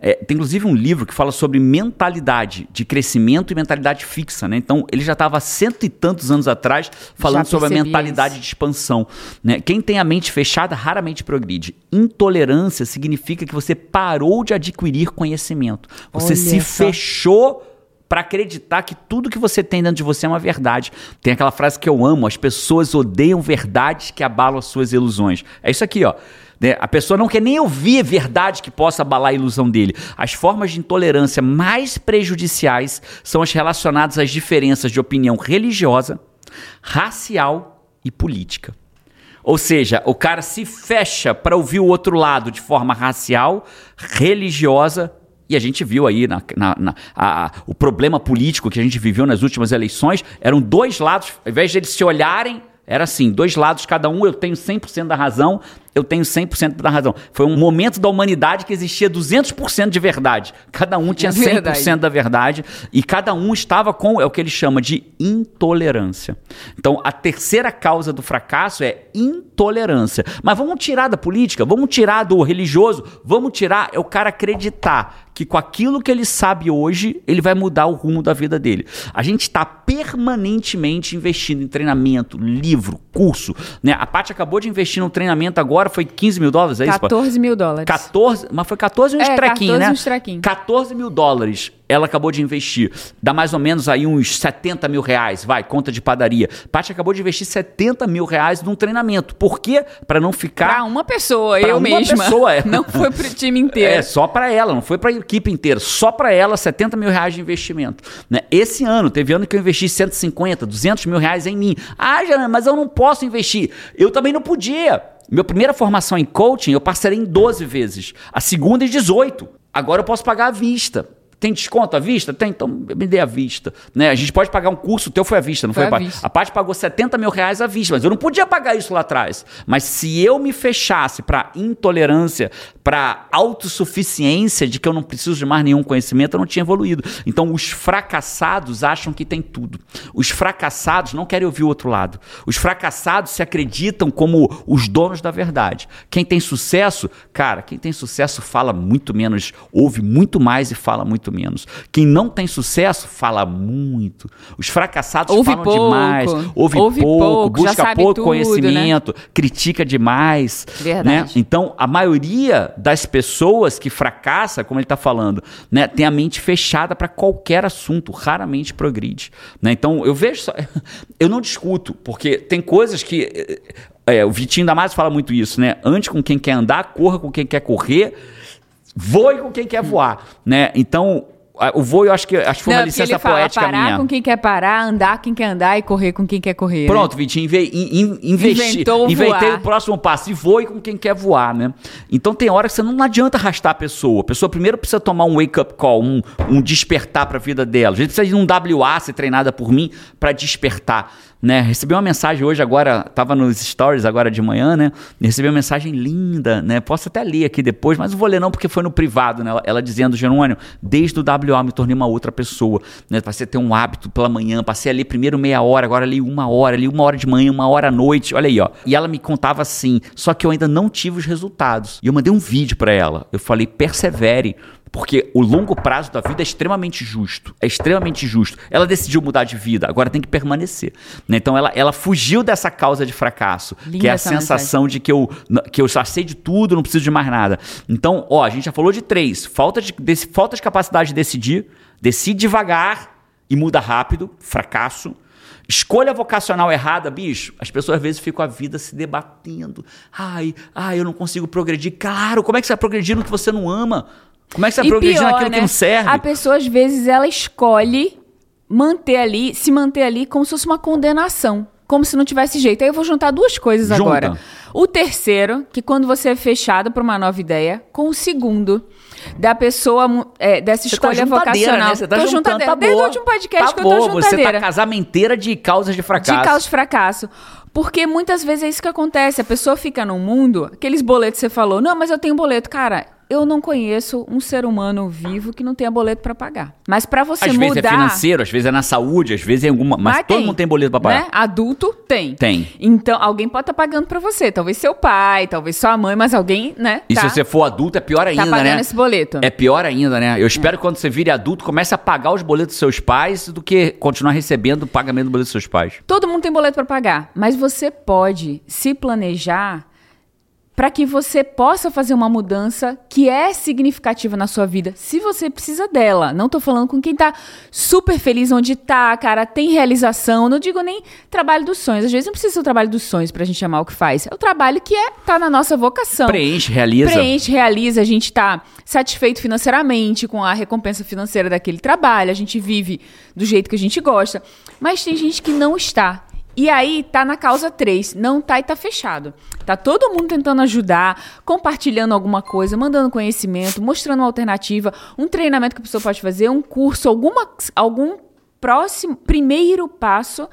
Speaker 1: É, tem inclusive um livro que fala sobre mentalidade de crescimento e mentalidade fixa, né? Então ele já estava há cento e tantos anos atrás falando sobre a mentalidade
Speaker 2: isso.
Speaker 1: de expansão. Né? Quem tem a mente fechada raramente progride. Intolerância significa que você parou de adquirir conhecimento. Você
Speaker 2: Olha
Speaker 1: se
Speaker 2: só.
Speaker 1: fechou para acreditar que tudo que você tem dentro de você é uma verdade. Tem aquela frase que eu amo: as pessoas odeiam verdades que abalam as suas ilusões. É isso aqui, ó. Né? A pessoa não quer nem ouvir verdade que possa abalar a ilusão dele. As formas de intolerância mais prejudiciais são as relacionadas às diferenças de opinião religiosa, racial e política. Ou seja, o cara se fecha para ouvir o outro lado de forma racial, religiosa e a gente viu aí na, na, na a, o problema político que a gente viveu nas últimas eleições. Eram dois lados, ao invés de eles se olharem, era assim, dois lados, cada um eu tenho 100% da razão eu tenho 100% da razão. Foi um momento da humanidade que existia 200% de verdade. Cada um tinha 100% verdade. da verdade e cada um estava com é o que ele chama de intolerância. Então, a terceira causa do fracasso é intolerância. Mas vamos tirar da política, vamos tirar do religioso, vamos tirar é o cara acreditar que com aquilo que ele sabe hoje, ele vai mudar o rumo da vida dele. A gente está permanentemente investindo em treinamento, livro, curso. Né? A Paty acabou de investir no treinamento agora agora foi 15 mil dólares, é
Speaker 2: 14 isso? mil dólares.
Speaker 1: 14, mas foi 14 uns é, trequinhos, 14
Speaker 2: né? Uns trequinhos.
Speaker 1: 14 mil dólares ela acabou de investir. Dá mais ou menos aí uns 70 mil reais, vai, conta de padaria. Paty acabou de investir 70 mil reais num treinamento. Por quê? Para não ficar.
Speaker 2: Pra uma pessoa, pra eu uma mesma. pessoa, é. Não foi pro time inteiro.
Speaker 1: É, só para ela, não foi pra equipe inteira. Só para ela, 70 mil reais de investimento. Né? Esse ano, teve ano que eu investi 150, 200 mil reais em mim. Ah, Jana, mas eu não posso investir. Eu também não podia. Minha primeira formação em coaching eu parcelei em 12 vezes. A segunda em 18. Agora eu posso pagar à vista. Tem desconto à vista? Tem, então me dê à vista. Né? A gente pode pagar um curso, o teu foi à vista, não foi? foi a parte pagou 70 mil reais à vista, mas eu não podia pagar isso lá atrás. Mas se eu me fechasse para intolerância, para autossuficiência de que eu não preciso de mais nenhum conhecimento, eu não tinha evoluído. Então os fracassados acham que tem tudo. Os fracassados não querem ouvir o outro lado. Os fracassados se acreditam como os donos da verdade. Quem tem sucesso, cara, quem tem sucesso fala muito menos, ouve muito mais e fala muito muito menos. Quem não tem sucesso fala muito. Os fracassados ouve falam pouco, demais, ouve, ouve pouco, pouco busca pouco tudo, né? conhecimento, né? critica demais. Verdade. Né? Então, a maioria das pessoas que fracassa, como ele está falando, né, tem a mente fechada para qualquer assunto, raramente progride. Né? Então, eu vejo. Só, eu não discuto, porque tem coisas que. É, o Vitinho Damasio fala muito isso, né? Ande com quem quer andar, corra com quem quer correr voe com quem quer voar, né? Então, o voo eu acho que acho que foi uma licença ele fala, poética
Speaker 2: parar
Speaker 1: minha.
Speaker 2: com quem quer parar, andar com quem quer andar e correr com quem quer correr. Né?
Speaker 1: Pronto, né? Vitinho, inve, in, investi, inventei o próximo passo e voe com quem quer voar, né? Então tem hora que você não adianta arrastar a pessoa. A pessoa primeiro precisa tomar um wake up call, um, um despertar para a vida dela. A gente precisa de um WA ser treinada por mim para despertar. Né? Recebi uma mensagem hoje agora, estava nos stories agora de manhã, né? Recebi uma mensagem linda, né? Posso até ler aqui depois, mas não vou ler não porque foi no privado, né? Ela, ela dizendo, Jerônimo, desde o WA me tornei uma outra pessoa, né? Passei a ter um hábito pela manhã, passei ali primeiro meia hora, agora ali uma hora, ali uma hora de manhã, uma hora à noite, olha aí, ó. E ela me contava assim, só que eu ainda não tive os resultados. E eu mandei um vídeo para ela. Eu falei, persevere, porque o longo prazo da vida é extremamente justo. É extremamente justo. Ela decidiu mudar de vida, agora tem que permanecer. Né? Então ela, ela fugiu dessa causa de fracasso, Linda que é a sensação mensagem. de que eu, que eu já sei de tudo, não preciso de mais nada. Então, ó, a gente já falou de três: falta de, de, falta de capacidade de decidir, decide devagar e muda rápido, fracasso. Escolha vocacional errada, bicho. As pessoas às vezes ficam a vida se debatendo. Ai, ai, eu não consigo progredir. Claro, como é que você vai progredir no que você não ama? Como é que você vai progredir naquilo né? que não serve?
Speaker 2: A pessoa, às vezes, ela escolhe manter ali, se manter ali como se fosse uma condenação. Como se não tivesse jeito. Aí eu vou juntar duas coisas Junta. agora. O terceiro, que quando você é fechado para uma nova ideia, com o segundo, da pessoa, é, dessa você tá escolha tá vocacional. Né? Você
Speaker 1: tá tô juntando, tá Desde o último podcast tá que eu tô juntadeira. Você tá casamenteira de causas de fracasso.
Speaker 2: De causas de fracasso. Porque muitas vezes é isso que acontece. A pessoa fica num mundo, aqueles boletos que você falou, não, mas eu tenho boleto. Cara, eu não conheço um ser humano vivo que não tenha boleto para pagar. Mas para você
Speaker 1: às
Speaker 2: mudar...
Speaker 1: Às vezes é financeiro, às vezes é na saúde, às vezes é alguma... Mas, mas todo tem, mundo tem boleto para pagar. Né?
Speaker 2: Adulto tem.
Speaker 1: Tem.
Speaker 2: Então, alguém pode estar tá pagando para você. Talvez seu pai, talvez sua mãe, mas alguém, né?
Speaker 1: E tá, se você for adulto, é pior ainda,
Speaker 2: tá pagando
Speaker 1: né?
Speaker 2: esse boleto.
Speaker 1: É pior ainda, né? Eu espero é. que quando você vire adulto, comece a pagar os boletos dos seus pais do que continuar recebendo o pagamento do boleto dos seus pais.
Speaker 2: Todo mundo tem boleto para pagar, mas você pode se planejar para que você possa fazer uma mudança que é significativa na sua vida, se você precisa dela. Não tô falando com quem tá super feliz onde tá, cara, tem realização. Não digo nem trabalho dos sonhos. Às vezes não precisa ser o trabalho dos sonhos pra gente chamar o que faz. É o trabalho que é tá na nossa vocação.
Speaker 1: Preenche, realiza.
Speaker 2: Preenche, realiza, a gente tá satisfeito financeiramente com a recompensa financeira daquele trabalho, a gente vive do jeito que a gente gosta. Mas tem gente que não está. E aí tá na causa 3, não tá e tá fechado. Tá todo mundo tentando ajudar, compartilhando alguma coisa, mandando conhecimento, mostrando uma alternativa, um treinamento que a pessoa pode fazer, um curso, alguma, algum próximo, primeiro passo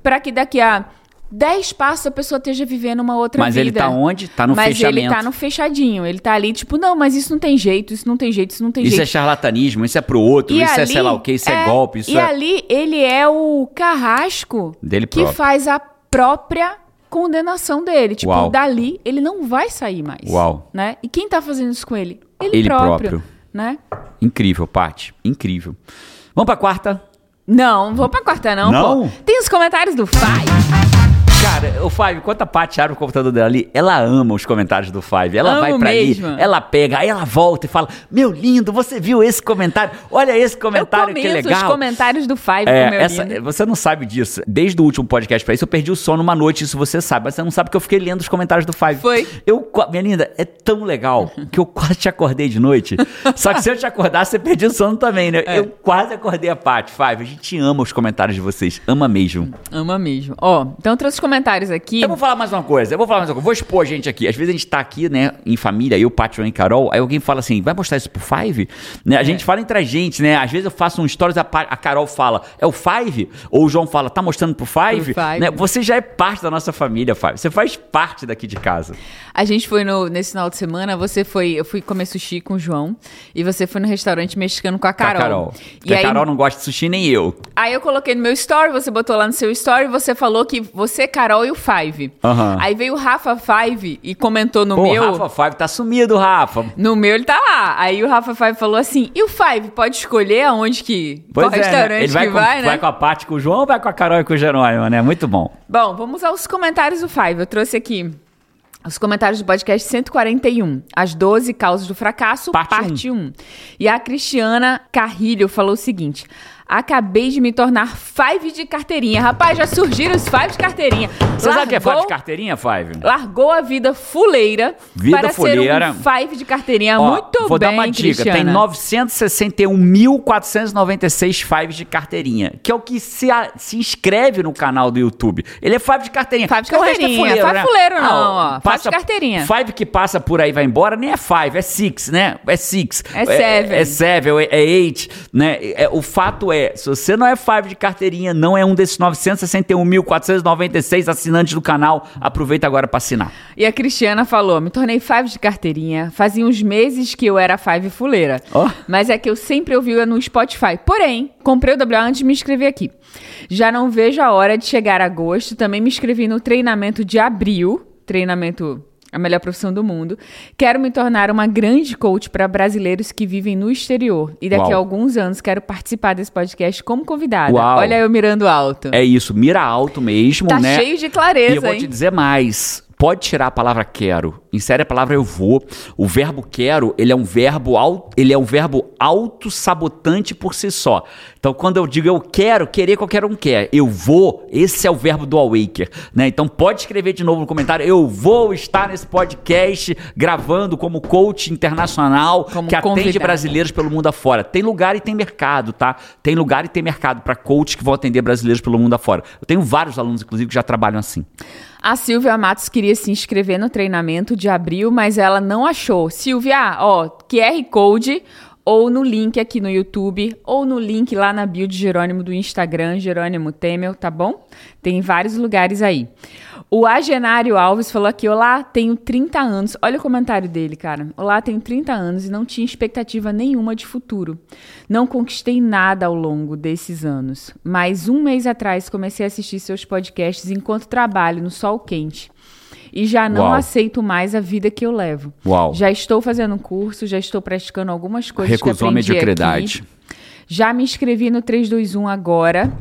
Speaker 2: para que daqui a 10 passos a pessoa esteja vivendo uma outra
Speaker 1: Mas
Speaker 2: vida.
Speaker 1: ele tá onde? Tá no
Speaker 2: mas
Speaker 1: fechamento.
Speaker 2: ele tá no fechadinho. Ele tá ali, tipo, não, mas isso não tem jeito, isso não tem jeito, isso não tem
Speaker 1: Isso é
Speaker 2: jeito.
Speaker 1: charlatanismo, isso é pro outro,
Speaker 2: E
Speaker 1: isso é
Speaker 2: ali-
Speaker 1: sei lá o que, isso é, golpe, isso
Speaker 2: e
Speaker 1: é.
Speaker 2: ali ele é o carrasco
Speaker 1: Dele
Speaker 2: que
Speaker 1: próprio.
Speaker 2: faz a própria condenação dele. Tipo,
Speaker 1: Uau.
Speaker 2: dali ele não vai sair mais.
Speaker 1: Uau.
Speaker 2: Né? E quem tá fazendo isso com ele? Ele,
Speaker 1: Ele
Speaker 2: próprio,
Speaker 1: próprio.
Speaker 2: Né?
Speaker 1: Incrível, Paty. Incrível. Vamos pra quarta?
Speaker 2: Não, não vou pra quarta não,
Speaker 1: Não?
Speaker 2: pô. Tem os comentários do Fai.
Speaker 1: Cara, o Five, enquanto a Paty abre o computador dela ali, ela ama os comentários do Five. Ela
Speaker 2: Amo
Speaker 1: vai pra
Speaker 2: mesmo.
Speaker 1: ali, ela pega, aí ela volta e fala: Meu lindo, você viu esse comentário? Olha esse
Speaker 2: Eu
Speaker 1: comentário, que
Speaker 2: comento os
Speaker 1: legal.
Speaker 2: comentários do Five
Speaker 1: É,
Speaker 2: meu
Speaker 1: essa-
Speaker 2: lindo.
Speaker 1: você não sabe disso. Desde o último podcast pra isso, eu perdi o sono uma noite, isso você sabe. Mas você não sabe que eu fiquei lendo os comentários do Five.
Speaker 2: Foi.
Speaker 1: Eu, minha linda, é tão legal que eu quase te acordei de noite. Só que se eu te acordasse, você perdia o sono também, né?
Speaker 2: É.
Speaker 1: Eu quase acordei a Paty. Five, a gente ama os comentários de vocês. Ama mesmo.
Speaker 2: Ama mesmo. Ó, então eu trouxe os comentários aqui.
Speaker 1: Eu vou falar mais uma coisa, eu vou falar mais uma coisa, vou expor a gente aqui. Às vezes a gente tá aqui, né, em família, eu, Paty, e Carol, aí alguém fala assim, vai mostrar isso pro Five? Né,
Speaker 2: É.
Speaker 1: a gente fala entre a gente, né? Às vezes eu faço um stories, a, a Carol fala, é o Five? Ou o João fala, tá mostrando pro Five?
Speaker 2: Pro Five.
Speaker 1: Né, você já é parte da nossa família, Five. Você faz parte daqui de casa.
Speaker 2: A gente foi no, nesse final de semana, você foi, eu fui comer sushi com o João e você foi no restaurante mexicano com a
Speaker 1: Com a
Speaker 2: Carol.
Speaker 1: Carol.
Speaker 2: E
Speaker 1: Porque a
Speaker 2: aí,
Speaker 1: Carol não gosta de sushi, nem eu.
Speaker 2: aí eu coloquei no meu story, você botou lá no seu story, você falou que você, Carol e o Five.
Speaker 1: Aham.
Speaker 2: Aí veio o Rafa Five e comentou no
Speaker 1: Pô,
Speaker 2: meu.
Speaker 1: o Rafa Five tá sumido, Rafa.
Speaker 2: No meu ele tá lá. Aí o Rafa Five falou assim: e o Five pode escolher aonde que. qual
Speaker 1: é, né?
Speaker 2: restaurante
Speaker 1: Ele vai,
Speaker 2: que
Speaker 1: com,
Speaker 2: vai, né?
Speaker 1: vai com a Paty, com o João ou vai com a Carol e com o Jerônimo, né? Muito bom.
Speaker 2: Bom, vamos aos comentários do Five. Eu trouxe aqui os comentários do podcast 141. As 12 causas do fracasso,
Speaker 1: Parte
Speaker 2: parte, 1. E a Cristiana Carrilho falou o seguinte: Acabei de me tornar Five de carteirinha. Rapaz, já surgiram os Five de carteirinha.
Speaker 1: Você sabe o que é Five de
Speaker 2: Largou-
Speaker 1: carteirinha, Five?
Speaker 2: Largou a vida fuleira
Speaker 1: Vida
Speaker 2: para
Speaker 1: fuleira.
Speaker 2: ser um Five de carteirinha.
Speaker 1: Ó,
Speaker 2: Muito
Speaker 1: vou
Speaker 2: bem,
Speaker 1: dar uma dica. Tem
Speaker 2: Cristiana.
Speaker 1: 961.496 fives de carteirinha, que é o que se, a- se inscreve no canal do YouTube. Ele é five de carteirinha.
Speaker 2: Five de carteirinha.
Speaker 1: fuleiro,
Speaker 2: Five
Speaker 1: né?
Speaker 2: fuleiro não,
Speaker 1: Ah,
Speaker 2: ó. Five de carteirinha.
Speaker 1: Five que passa por aí e vai embora nem é five, é six, né? É six.
Speaker 2: É seven.
Speaker 1: É, é seven, é, é eight, né? É, o fato é, se você não é five de carteirinha, não é um desses 961.496 assinantes do canal, aproveita agora para assinar.
Speaker 2: E a Cristiana falou: me tornei Five de carteirinha. Fazia uns meses que eu era Five fuleira.
Speaker 1: Ó.
Speaker 2: Mas é que eu sempre ouvia no Spotify. Porém, comprei o WA antes de me inscrever aqui. Já não vejo a hora de chegar a agosto. Também me inscrevi no treinamento de abril. Treinamento. A melhor profissão do mundo. Quero me tornar uma grande coach para brasileiros que vivem no exterior. E daqui
Speaker 1: Uau.
Speaker 2: a alguns anos quero participar desse podcast como convidada.
Speaker 1: Uau.
Speaker 2: Olha eu mirando alto.
Speaker 1: É isso, mira alto mesmo,
Speaker 2: tá
Speaker 1: né?
Speaker 2: cheio de clareza,
Speaker 1: E eu vou
Speaker 2: hein?
Speaker 1: te dizer mais. Pode tirar a palavra quero. Insere a palavra eu vou. O verbo quero, ele é um verbo au- ele é um verbo autossabotante por si só. Então, quando eu digo eu quero, querer qualquer um quer. Eu vou, esse é o verbo do awaker, né? Então, pode escrever de novo no comentário. Eu vou estar nesse podcast gravando como coach internacional
Speaker 2: Como
Speaker 1: que atende brasileiros pelo mundo afora. Tem lugar e tem mercado, tá? Tem lugar e tem mercado para coaches que vão atender brasileiros pelo mundo afora. Eu tenho vários alunos, inclusive, que já trabalham assim.
Speaker 2: A Silvia Matos queria se inscrever no treinamento de abril, mas ela não achou. Silvia, ó, QR Code ou no link aqui no YouTube, ou no link lá na bio de Jerônimo do Instagram, Jerônimo Temel, tá bom? Tem vários lugares aí. O Agenário Alves falou aqui: Olá, tenho 30 anos. Olha o comentário dele, cara. Olá, tenho 30 anos e não tinha expectativa nenhuma de futuro. Não conquistei nada ao longo desses anos. Mas um mês atrás comecei a assistir seus podcasts enquanto trabalho no sol quente. E já não
Speaker 1: Uau.
Speaker 2: aceito mais a vida que eu levo.
Speaker 1: Uau.
Speaker 2: Já estou fazendo um curso, já estou praticando algumas coisas que
Speaker 1: Recusou a
Speaker 2: aprendi
Speaker 1: mediocridade.
Speaker 2: aqui. Já me inscrevi no 321 agora,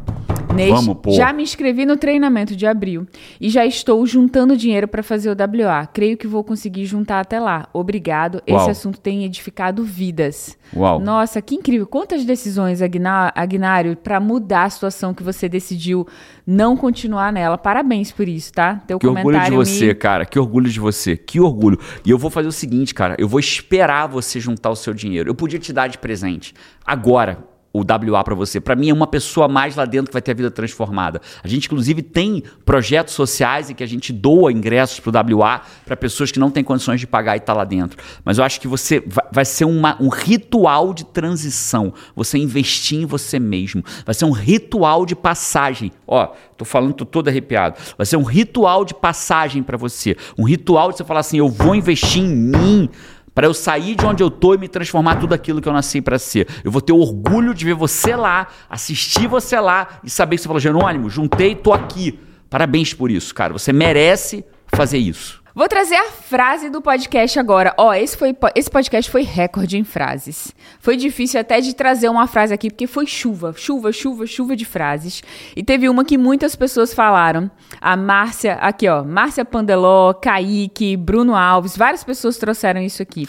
Speaker 2: Inês,
Speaker 1: Vamos, pô.
Speaker 2: já me inscrevi no treinamento de abril e já estou juntando dinheiro para fazer o WA. Creio que vou conseguir juntar até lá. Obrigado.
Speaker 1: Uau.
Speaker 2: Esse assunto tem edificado vidas.
Speaker 1: Uau.
Speaker 2: Nossa, que incrível. Quantas decisões, Agna- Agnário, para mudar a situação que você decidiu não continuar nela. Parabéns por isso, tá? Teu
Speaker 1: Que orgulho de você,
Speaker 2: me...
Speaker 1: cara. Que orgulho de você. Que orgulho. E eu vou fazer o seguinte, cara. Eu vou esperar você juntar o seu dinheiro. Eu podia te dar de presente. Agora. O WA pra você. Pra mim é uma pessoa mais lá dentro que vai ter a vida transformada. A gente inclusive tem projetos sociais em que a gente doa ingressos pro WA para pessoas que não têm condições de pagar e tá lá dentro. Mas eu acho que você vai, vai ser uma- um ritual de transição. Você investir em você mesmo. Vai ser um ritual de passagem. Ó, tô falando, tô todo arrepiado. Vai ser um ritual de passagem pra você. Um ritual de você falar assim: eu vou investir em mim para eu sair de onde eu tô e me transformar tudo aquilo que eu nasci para ser. Eu vou ter orgulho de ver você lá, assistir você lá e saber que você falou, Jerônimo, juntei, tô aqui. Parabéns por isso, cara. Você merece fazer isso.
Speaker 2: Vou trazer a frase do podcast agora. Ó, esse, foi, esse podcast foi recorde em frases. Foi difícil até de trazer uma frase aqui, porque foi chuva, chuva, chuva, chuva de frases. E teve uma que muitas pessoas falaram. A Márcia, aqui ó, Márcia Pandeló, Kaique, Bruno Alves, várias pessoas trouxeram isso aqui.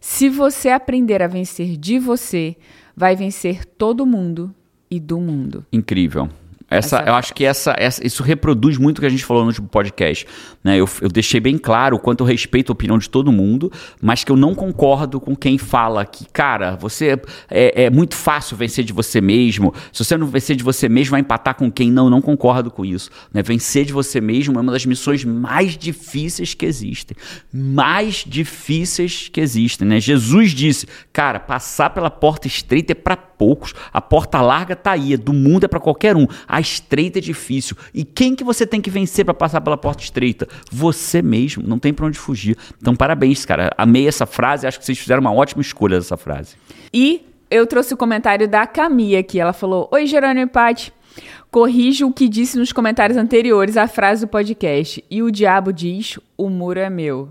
Speaker 2: Se você aprender a vencer de você, vai vencer todo mundo e do mundo.
Speaker 1: Incrível. Essa,
Speaker 2: Essa-
Speaker 1: eu acho que essa, essa- isso reproduz muito o que a gente falou no último podcast. Né? Eu, eu deixei bem claro o quanto eu respeito a opinião de todo mundo, mas que eu não concordo com quem fala que, cara, você é, é muito fácil vencer de você mesmo. Se você não vencer de você mesmo, vai empatar com quem? Não, não concordo com isso. Né? Vencer de você mesmo é uma das missões mais difíceis que existem. Mais difíceis que existem. Né? Jesus disse, cara, passar pela porta estreita é para poucos. A porta larga tá aí, é do mundo é para qualquer um. A estreita é difícil. E quem que você tem que vencer para passar pela porta estreita? Você mesmo, não tem para onde fugir. Então, parabéns, cara. Amei essa frase, acho que vocês fizeram uma ótima escolha dessa frase.
Speaker 2: E eu trouxe o comentário da Camia aqui. Ela falou: Oi, Jerônimo e Paty. Corrijo o que disse nos comentários anteriores a frase do podcast. E o diabo diz: O muro é meu.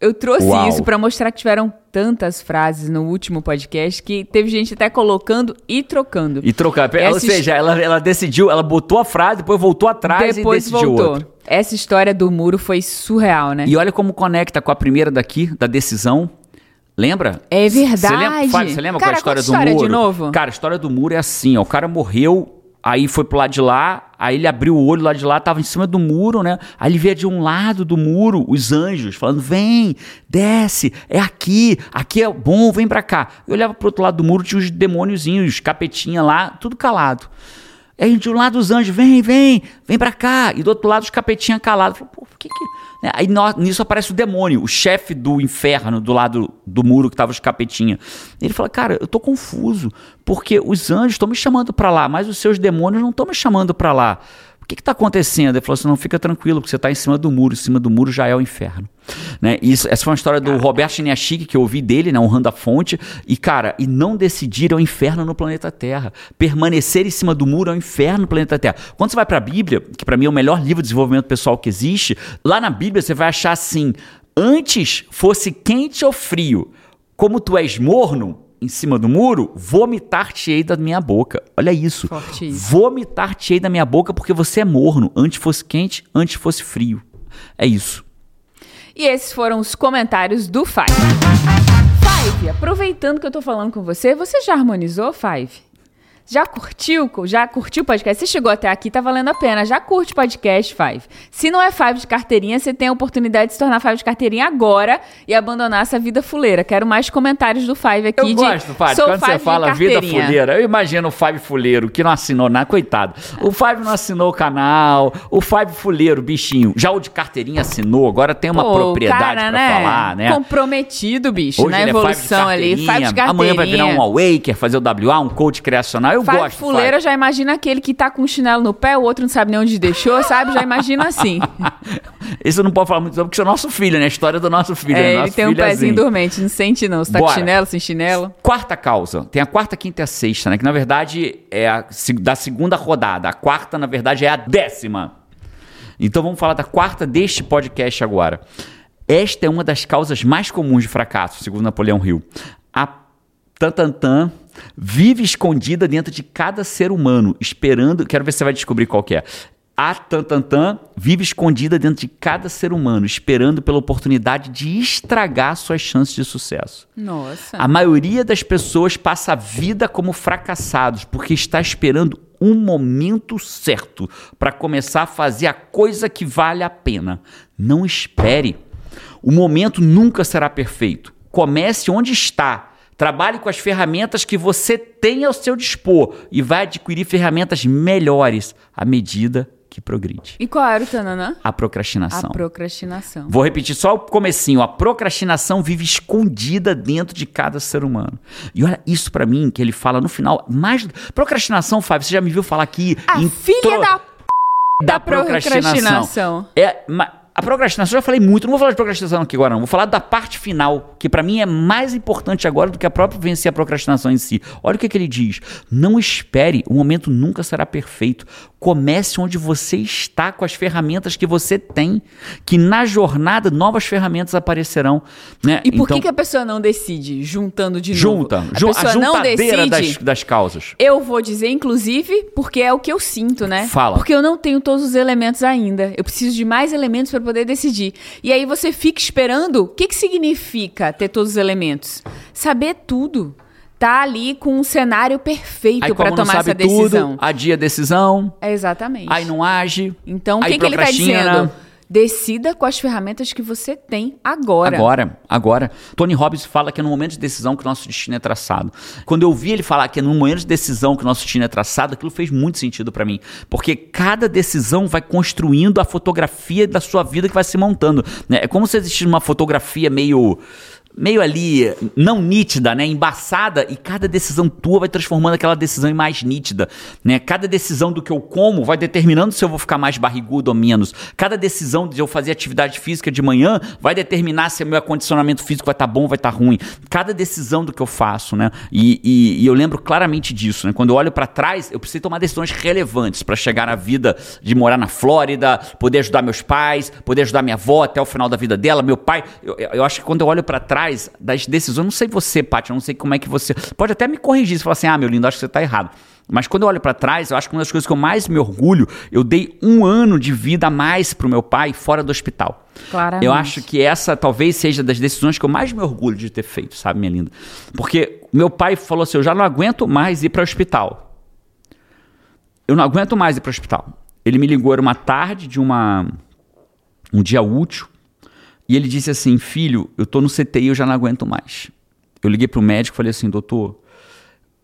Speaker 2: Eu trouxe
Speaker 1: Uau.
Speaker 2: isso para mostrar que tiveram tantas frases no último podcast que teve gente até colocando e trocando.
Speaker 1: E trocar. Ou
Speaker 2: Essa
Speaker 1: seja, ela, ela decidiu, ela botou a frase, depois voltou atrás
Speaker 2: Depois
Speaker 1: e decidiu
Speaker 2: voltou.
Speaker 1: outra.
Speaker 2: Essa história do muro foi surreal, né?
Speaker 1: E olha como conecta com a primeira daqui, da decisão. Lembra?
Speaker 2: É
Speaker 1: Você
Speaker 2: verdade.
Speaker 1: lembra, Fábio, você lembra
Speaker 2: Cara,
Speaker 1: qual é a história do
Speaker 2: a história
Speaker 1: muro?
Speaker 2: de novo.
Speaker 1: Cara, a história do muro é assim, ó. O cara morreu, aí foi pro lado de lá, aí ele abriu o olho lá de lá, tava em cima do muro, né? Aí ele via de um lado do muro os anjos falando: vem, desce, é aqui, aqui é bom, vem pra cá. Eu olhava pro outro lado do muro, tinha os demôniozinhos, os capetinha lá, tudo calado. Aí de um lado os anjos, vem, vem, vem pra cá. E do outro lado os capetinha calados. Falei, pô, por que que... né? Aí no- nisso aparece o demônio, o chefe do inferno, do lado do muro que tava os capetinha. Ele fala, cara, eu tô confuso, porque os anjos estão me chamando pra lá, mas os seus demônios não estão me chamando pra lá. O que que tá acontecendo? Ele falou assim, não, fica tranquilo, porque você tá em cima do muro, em cima do muro já é o inferno. Né? Isso, essa foi uma história do Roberto Chiniachig, que eu ouvi dele, né, honrando a fonte, e cara, e não decidir é o inferno no planeta Terra. Permanecer em cima do muro é o inferno no planeta Terra. Quando você vai pra Bíblia, que pra mim é o melhor livro de desenvolvimento pessoal que existe, lá na Bíblia você vai achar assim, antes fosse quente ou frio, como tu és morno, em cima do muro, vomitar-te-ei da minha boca. Olha isso. Vomitar-te-ei da minha boca porque você é morno. Antes fosse quente, antes fosse frio. É isso.
Speaker 2: E esses foram os comentários do Five. Five, aproveitando que eu tô falando com você, você já harmonizou, Five? Já curtiu? Já curtiu o podcast? Você chegou até aqui, tá valendo a pena. Já curte o podcast, Five. Se não é Five de carteirinha, você tem a oportunidade de se tornar Five de carteirinha agora e abandonar essa vida fuleira. Quero mais comentários do Five aqui
Speaker 1: Eu
Speaker 2: de
Speaker 1: gosto,
Speaker 2: Sou
Speaker 1: quando você
Speaker 2: Five de
Speaker 1: fala vida fuleira. Eu imagino o Fábio Fuleiro, que não assinou nada, coitado. O Fábio não assinou o canal, o Fábio Fuleiro, bichinho. Já o de carteirinha assinou, agora tem uma
Speaker 2: Pô,
Speaker 1: propriedade
Speaker 2: cara,
Speaker 1: pra
Speaker 2: né?
Speaker 1: falar, né?
Speaker 2: Comprometido, bicho,
Speaker 1: Hoje
Speaker 2: na
Speaker 1: ele
Speaker 2: evolução
Speaker 1: é Five
Speaker 2: ali. Five de carteirinha.
Speaker 1: Amanhã vai virar um awaker, fazer o WA, um coach criacional. Eu
Speaker 2: Five
Speaker 1: gosto.
Speaker 2: fuleira, já imagina aquele que tá com o chinelo no pé, o outro não sabe nem onde deixou, sabe? Já imagina assim.
Speaker 1: Esse eu não pode falar muito sobre, porque é o nosso filho, né? A história do nosso filho.
Speaker 2: É,
Speaker 1: né?
Speaker 2: ele tem um
Speaker 1: é
Speaker 2: pezinho
Speaker 1: assim.
Speaker 2: dormente, não sente não. Você tá com
Speaker 1: Bora.
Speaker 2: chinelo, sem chinelo?
Speaker 1: Quarta causa. Tem a quarta, quinta e a sexta, né? Que na verdade é a, da segunda rodada. A quarta, na verdade, é a décima. Então vamos falar da quarta deste podcast agora. Esta é uma das causas mais comuns de fracasso, segundo Napoleão Hill. A Tantantan Vive escondida dentro de cada ser humano, esperando. Quero ver se você vai descobrir qual que é. A Tantantan vive escondida dentro de cada ser humano, esperando pela oportunidade de estragar suas chances de sucesso.
Speaker 2: Nossa.
Speaker 1: A maioria das pessoas passa a vida como fracassados porque está esperando um momento certo para começar a fazer a coisa que vale a pena. Não espere. O momento nunca será perfeito. Comece onde está. Trabalhe com as ferramentas que você tem ao seu dispor e vai adquirir ferramentas melhores à medida que progride.
Speaker 2: E qual era o tananã?
Speaker 1: A procrastinação.
Speaker 2: A procrastinação.
Speaker 1: Vou repetir só o comecinho. A procrastinação vive escondida dentro de cada ser humano. E olha isso para mim que ele fala no final. Mais procrastinação, Fábio, você já me viu falar aqui?
Speaker 2: A filha tro... da da procrastinação. procrastinação.
Speaker 1: É, mas a procrastinação, eu já falei muito, não vou falar de procrastinação aqui agora, não. Vou falar da parte final, que para mim é mais importante agora do que a própria vencer a procrastinação em si. Olha o que, que ele diz. Não espere, o momento nunca será perfeito. Comece onde você está com as ferramentas que você tem, que na jornada novas ferramentas aparecerão. Né?
Speaker 2: E por então, que, que a pessoa não decide? Juntando de
Speaker 1: junta,
Speaker 2: novo.
Speaker 1: A, ju pessoa a não decide, das, das causas.
Speaker 2: Eu vou dizer, inclusive, porque é o que eu sinto, né?
Speaker 1: Fala.
Speaker 2: Porque eu não tenho todos os elementos ainda. Eu preciso de mais elementos para poder decidir. E aí você fica esperando. O que, que significa ter todos os elementos? Saber tudo tá ali com um cenário perfeito para tomar essa decisão.
Speaker 1: Tudo, adia a decisão.
Speaker 2: É exatamente.
Speaker 1: Aí não age.
Speaker 2: Então, o que, que ele está dizendo? Decida com as ferramentas que você tem agora.
Speaker 1: Agora, agora. Tony Robbins fala que é no momento de decisão que o nosso destino é traçado. Quando eu vi ele falar que é no momento de decisão que o nosso destino é traçado, aquilo fez muito sentido para mim. Porque cada decisão vai construindo a fotografia da sua vida que vai se montando. Né? É como se existisse uma fotografia meio meio ali não nítida, né, embaçada e cada decisão tua vai transformando aquela decisão em mais nítida, né? Cada decisão do que eu como vai determinando se eu vou ficar mais barrigudo ou menos. Cada decisão de eu fazer atividade física de manhã vai determinar se o meu acondicionamento físico vai estar tá bom ou vai estar tá ruim. Cada decisão do que eu faço, né? E, e, e eu lembro claramente disso, né? Quando eu olho para trás, eu preciso tomar decisões relevantes para chegar na vida de morar na Flórida, poder ajudar meus pais, poder ajudar minha avó até o final da vida dela, meu pai. Eu, eu acho que quando eu olho para trás trás das decisões, não sei você, Paty, eu não sei como é que você. Pode até me corrigir se falar assim, ah, meu lindo, acho que você está errado. Mas quando eu olho para trás, eu acho que uma das coisas que eu mais me orgulho, eu dei um ano de vida a mais pro meu pai fora do hospital.
Speaker 2: Claramente.
Speaker 1: Eu acho que essa talvez seja das decisões que eu mais me orgulho de ter feito, sabe, minha linda? Porque meu pai falou assim: eu já não aguento mais ir para o hospital. Eu não aguento mais ir para o hospital. Ele me ligou, era uma tarde de uma um dia útil. E ele disse assim: Filho, eu tô no CTI, eu já não aguento mais. Eu liguei pro médico e falei assim: Doutor,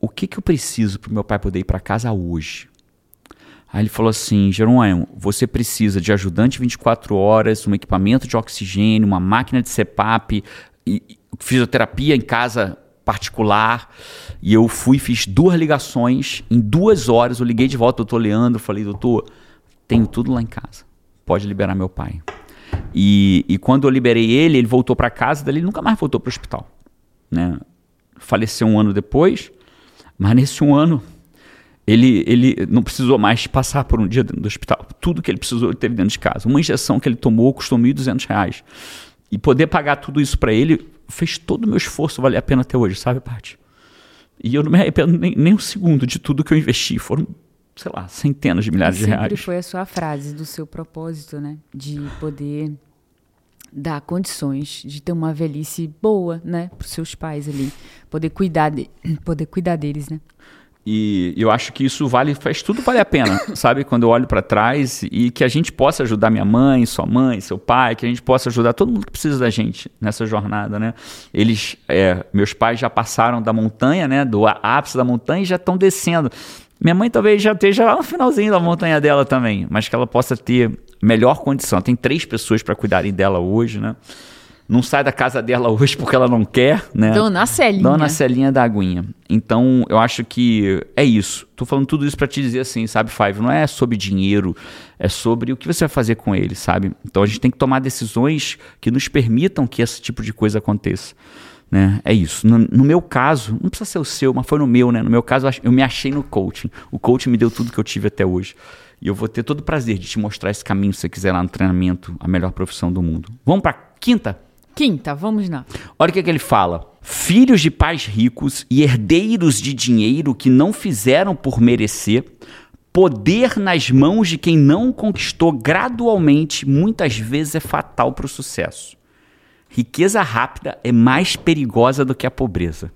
Speaker 1: o que, que eu preciso pro meu pai poder ir para casa hoje? Aí ele falou assim: Jerônimo, você precisa de ajudante 24 horas, um equipamento de oxigênio, uma máquina de CPAP, e, fisioterapia em casa particular. E eu fui, fiz duas ligações. Em duas horas eu liguei de volta doutor Leandro. Falei, doutor, tenho tudo lá em casa. Pode liberar meu pai. E, e quando eu liberei ele, ele voltou para casa, dali ele nunca mais voltou para o hospital. Né? Faleceu um ano depois, mas nesse um ano ele, ele não precisou mais passar por um dia dentro do hospital. Tudo que ele precisou ele teve dentro de casa. Uma injeção que ele tomou custou R$ 1.200. E poder pagar tudo isso para ele fez todo o meu esforço valer a pena até hoje, sabe, Paty? E eu não me arrependo nem, nem um segundo de tudo que eu investi. Foram sei lá, centenas de milhares de reais.
Speaker 2: Sempre foi a sua frase do seu propósito, né? De poder dar condições de ter uma velhice boa, né, para os seus pais ali, poder cuidar de, poder cuidar deles, né?
Speaker 1: E eu acho que isso vale, faz tudo vale a pena, sabe? Quando eu olho para trás e que a gente possa ajudar minha mãe, sua mãe, seu pai, que a gente possa ajudar todo mundo que precisa da gente nessa jornada, né? Eles, é, meus pais já passaram da montanha, né? Do ápice da montanha e já estão descendo. Minha mãe talvez já esteja lá no finalzinho da montanha dela também, mas que ela possa ter melhor condição. Tem três pessoas para cuidarem dela hoje, né? Não sai da casa dela hoje porque ela não quer, né?
Speaker 2: Dona Celinha.
Speaker 1: Dona Celinha da aguinha. Então, eu acho que é isso. Tô falando tudo isso para te dizer assim, sabe, Five? Não é sobre dinheiro, é sobre o que você vai fazer com ele, sabe? Então, a gente tem que tomar decisões que nos permitam que esse tipo de coisa aconteça. Né? É isso. No, no, meu caso, não precisa ser o seu, mas foi no meu, né? No meu caso, eu me achei no coaching. O coaching me deu tudo que eu tive até hoje. E eu vou ter todo o prazer de te mostrar esse caminho se você quiser lá no treinamento, a melhor profissão do mundo. Vamos para quinta?
Speaker 2: Quinta, vamos lá.
Speaker 1: Olha o que, que ele fala. Filhos de pais ricos e herdeiros de dinheiro que não fizeram por merecer, poder nas mãos de quem não conquistou gradualmente, muitas vezes é fatal para o sucesso. Riqueza rápida é mais perigosa do que a pobreza.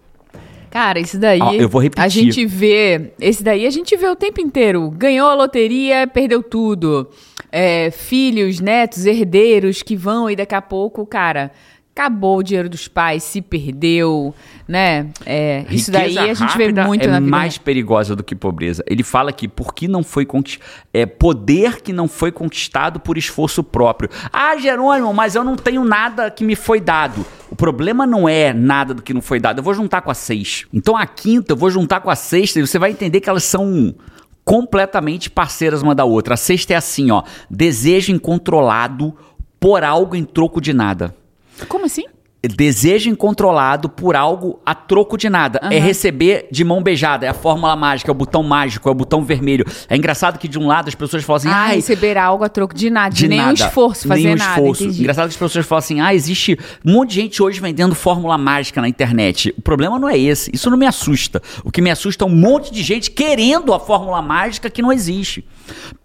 Speaker 2: Cara, isso daí.
Speaker 1: Ó, eu vou repetir.
Speaker 2: A gente vê. Esse daí a gente vê o tempo inteiro. Ganhou a loteria, perdeu tudo. É, filhos, netos, herdeiros que vão e daqui a pouco, cara, acabou o dinheiro dos pais, se perdeu, né? É, isso daí a gente vê muito
Speaker 1: é
Speaker 2: na vida.
Speaker 1: mais perigosa do que pobreza. Ele fala que porque não foi é poder que não foi conquistado por esforço próprio. Ah, Jerônimo, mas eu não tenho nada que me foi dado. O problema não é nada do que não foi dado. Eu vou juntar com a seis. Então a quinta eu vou juntar com a sexta e você vai entender que elas são completamente parceiras uma da outra. A sexta é assim, ó, desejo incontrolado por algo em troco de nada.
Speaker 2: Como assim?
Speaker 1: Desejo incontrolado por algo a troco de nada. É
Speaker 2: Aham.
Speaker 1: receber de mão beijada. É a fórmula mágica, é o botão mágico, é o botão vermelho. É engraçado que de um lado as pessoas falam assim,
Speaker 2: Ah,
Speaker 1: ai,
Speaker 2: receber algo a troco de nada, de,
Speaker 1: de
Speaker 2: nenhum
Speaker 1: nada.
Speaker 2: esforço, fazer
Speaker 1: nenhum
Speaker 2: nada.
Speaker 1: esforço.
Speaker 2: entendi.
Speaker 1: Engraçado que as pessoas falam assim: ah, existe um monte de gente hoje vendendo fórmula mágica na internet. O problema não é esse. Isso não me assusta. O que me assusta é um monte de gente querendo a fórmula mágica que não existe.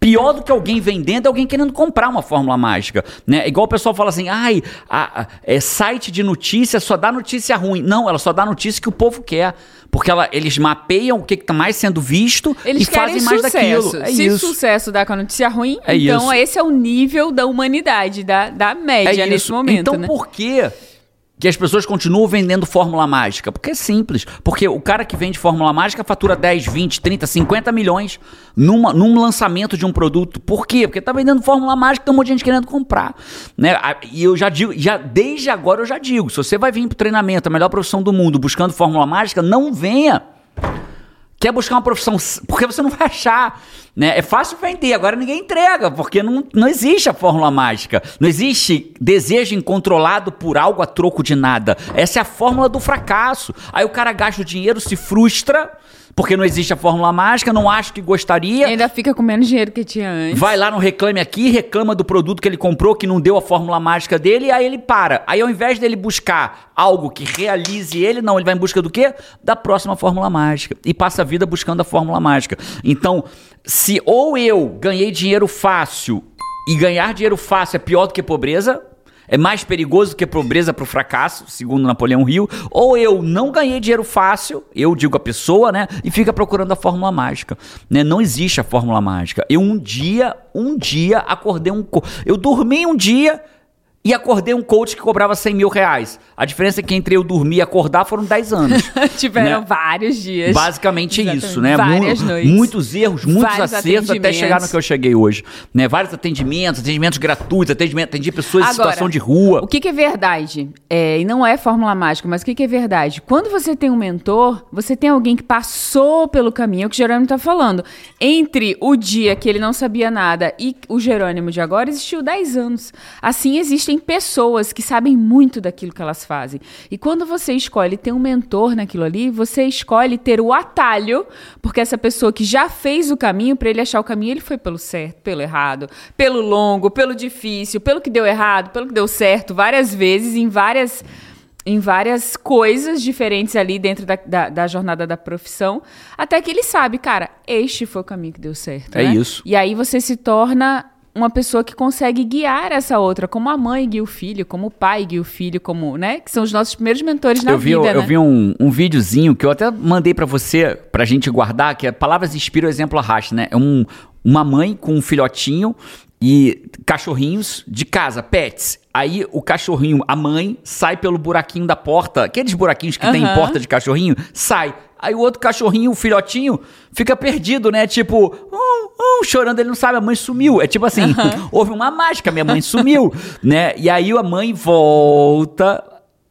Speaker 1: Pior do que alguém vendendo é alguém querendo comprar uma fórmula mágica. Né? Igual o pessoal fala assim: ai, a- a- é, site de notícia só dá notícia ruim. Não, ela só dá notícia que o povo quer. Porque ela- eles mapeiam o que está mais sendo visto
Speaker 2: Eles
Speaker 1: e fazem mais
Speaker 2: sucesso.
Speaker 1: daquilo. É
Speaker 2: Se
Speaker 1: isso.
Speaker 2: sucesso dá com a notícia ruim,
Speaker 1: É
Speaker 2: então
Speaker 1: isso.
Speaker 2: esse é o nível da humanidade, da, da média
Speaker 1: É
Speaker 2: nesse momento,
Speaker 1: então
Speaker 2: né?
Speaker 1: por que que as pessoas continuam vendendo fórmula mágica? Porque é simples. Porque o cara que vende fórmula mágica fatura 10, 20, 30, 50 milhões numa, num lançamento de um produto. Por quê? Porque tá vendendo fórmula mágica, tem um monte de gente querendo comprar. Né? E eu já digo, já, desde agora eu já digo, se você vai vir pro treinamento, a melhor profissão do mundo, buscando fórmula mágica, não venha quer buscar uma profissão, porque você não vai achar. Né? É fácil vender, agora ninguém entrega, porque não, não existe a fórmula mágica. Não existe desejo incontrolado por algo a troco de nada. Essa é a fórmula do fracasso. Aí o cara gasta o dinheiro, se frustra, porque não existe a fórmula mágica, não acha que
Speaker 2: E
Speaker 1: gostaria.
Speaker 2: ainda fica com menos dinheiro que tinha antes.
Speaker 1: Vai lá no Reclame Aqui, reclama do produto que ele comprou, que não deu a fórmula mágica dele, e aí ele para. Aí ao invés dele buscar algo que realize ele, não, ele vai em busca do quê? Da próxima fórmula mágica. E passa a vida buscando a fórmula mágica. Então, se ou eu ganhei dinheiro fácil, e ganhar dinheiro fácil é pior do que pobreza, é mais perigoso que pobreza para o fracasso, segundo Napoleão Hill. Ou eu não ganhei dinheiro fácil, eu digo a pessoa, né? E fica procurando a fórmula mágica. Né? Não existe a fórmula mágica. Eu um dia, um dia, acordei um. Eu dormi um dia e acordei um coach que cobrava 100 mil reais. A diferença é que entre eu dormir e acordar foram 10 anos.
Speaker 2: Tiveram
Speaker 1: né?
Speaker 2: vários dias.
Speaker 1: Basicamente
Speaker 2: Exatamente.
Speaker 1: isso, né?
Speaker 2: Várias
Speaker 1: Mu-
Speaker 2: noites.
Speaker 1: Muitos erros, muitos
Speaker 2: Vários
Speaker 1: acertos até chegar no que eu cheguei hoje. Né? Vários atendimentos, atendimentos gratuitos, atendimento, atendi pessoas em
Speaker 2: Agora,
Speaker 1: situação de rua.
Speaker 2: O que, que é verdade? É, e não é fórmula mágica, mas o que, que é verdade? Quando você tem um mentor, você tem alguém que passou pelo caminho, é o que o Jerônimo está falando. Entre o dia que ele não sabia nada e o Jerônimo de agora, existiu 10 anos. Assim, existem pessoas que sabem muito daquilo que elas fazem. E quando você escolhe ter um mentor naquilo ali, você escolhe ter o atalho, porque essa pessoa que já fez o caminho, para ele achar o caminho, ele foi pelo certo, pelo errado, pelo longo, pelo difícil, pelo que deu errado, pelo que deu certo, várias vezes, em várias em várias coisas diferentes ali dentro da, da, da jornada da profissão, até que ele sabe, cara, este foi o caminho que deu certo.
Speaker 1: É
Speaker 2: né?
Speaker 1: isso.
Speaker 2: E aí você se torna uma pessoa que consegue guiar essa outra, como a mãe guia o filho, como o pai guia o filho, como, né? Que são os nossos primeiros mentores na
Speaker 1: eu vi,
Speaker 2: vida,
Speaker 1: eu
Speaker 2: né?
Speaker 1: vi um, um videozinho que eu até mandei pra você, pra gente guardar, que é Palavras Inspiram, Exemplo Arrasta, né? É um, uma mãe com um filhotinho e cachorrinhos de casa, pets. Aí o cachorrinho, a mãe, sai pelo buraquinho da porta, aqueles buraquinhos que tem em porta de cachorrinho, sai. Aí o outro cachorrinho, o filhotinho, fica perdido, né? Tipo, hum, hum, chorando, ele não sabe, a mãe sumiu. É tipo assim, houve uma mágica, minha mãe sumiu, né? E aí a mãe volta,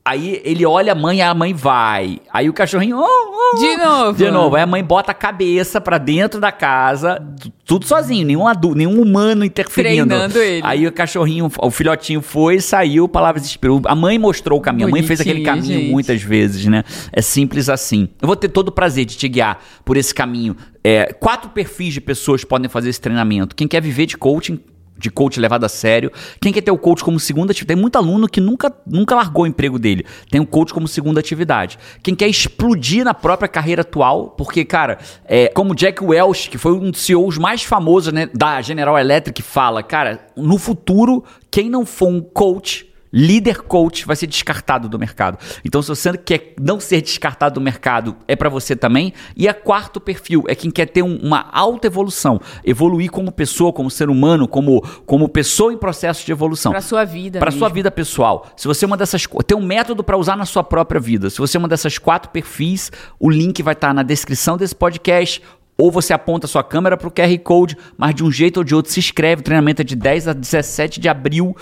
Speaker 1: aí ele olha a mãe, a mãe vai. Aí o cachorrinho, hum, hum,
Speaker 2: De novo.
Speaker 1: de novo, aí a mãe bota a cabeça pra dentro da casa, tudo sozinho, nenhum adulto, nenhum humano interferindo.
Speaker 2: Treinando ele.
Speaker 1: Aí o cachorrinho, o filhotinho foi, saiu, palavras inspirou. A mãe mostrou o caminho, a mãe fez aquele
Speaker 2: Bonitinho,
Speaker 1: caminho
Speaker 2: gente.
Speaker 1: muitas vezes, né? É simples assim. Eu vou ter todo o prazer de te guiar por esse caminho. É, quatro perfis de pessoas podem fazer esse treinamento. Quem quer viver de coaching de coach levado a sério. Quem quer ter o coach como segunda atividade? Tem muito aluno que nunca, nunca largou o emprego dele. Tem o coach como segunda atividade. Quem quer explodir na própria carreira atual, porque, cara, é, como Jack Welch, que foi um dos CEOs mais famosos né, da General Electric, fala, cara, no futuro, quem não for um coach líder coach vai ser descartado do mercado. Então, se você quer não ser descartado do mercado, é para você também. E a quarto perfil é quem quer ter um, uma alta evolução, evoluir como pessoa, como ser humano, como, como pessoa em processo de evolução.
Speaker 2: Para sua vida.
Speaker 1: Para sua vida pessoal. Se você é uma dessas tem um método para usar na sua própria vida. Se você é uma dessas quatro perfis, o link vai estar tá na descrição desse podcast ou você aponta a sua câmera para o QR Code, mas de um jeito ou de outro se inscreve. O treinamento é de 10 a 17 de abril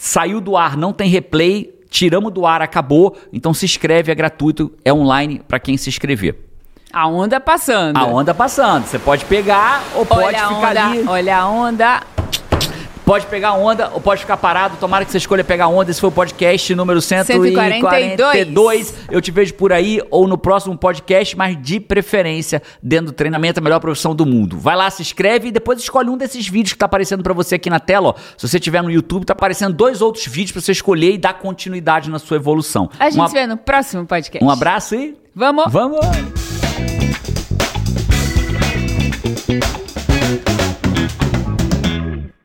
Speaker 1: saiu do ar, não tem replay, tiramos do ar, acabou. Então se inscreve, é gratuito, é online para quem se inscrever.
Speaker 2: A onda passando.
Speaker 1: A onda passando. Você pode pegar ou pode
Speaker 2: olha
Speaker 1: ficar
Speaker 2: onda,
Speaker 1: ali.
Speaker 2: Olha a onda.
Speaker 1: Pode pegar onda ou pode ficar parado. Tomara que você escolha pegar onda. Esse foi o podcast número 142. 142. Eu te vejo por aí ou no próximo podcast, mas de preferência dentro do treinamento, a melhor profissão do mundo. Vai lá, se inscreve e depois escolhe um desses vídeos que tá aparecendo para você aqui na tela. Ó. Se você tiver no YouTube, tá aparecendo dois outros vídeos para você escolher e dar continuidade na sua evolução.
Speaker 2: A gente um se vê no próximo podcast.
Speaker 1: Um abraço e
Speaker 2: vamos.
Speaker 1: Vamos.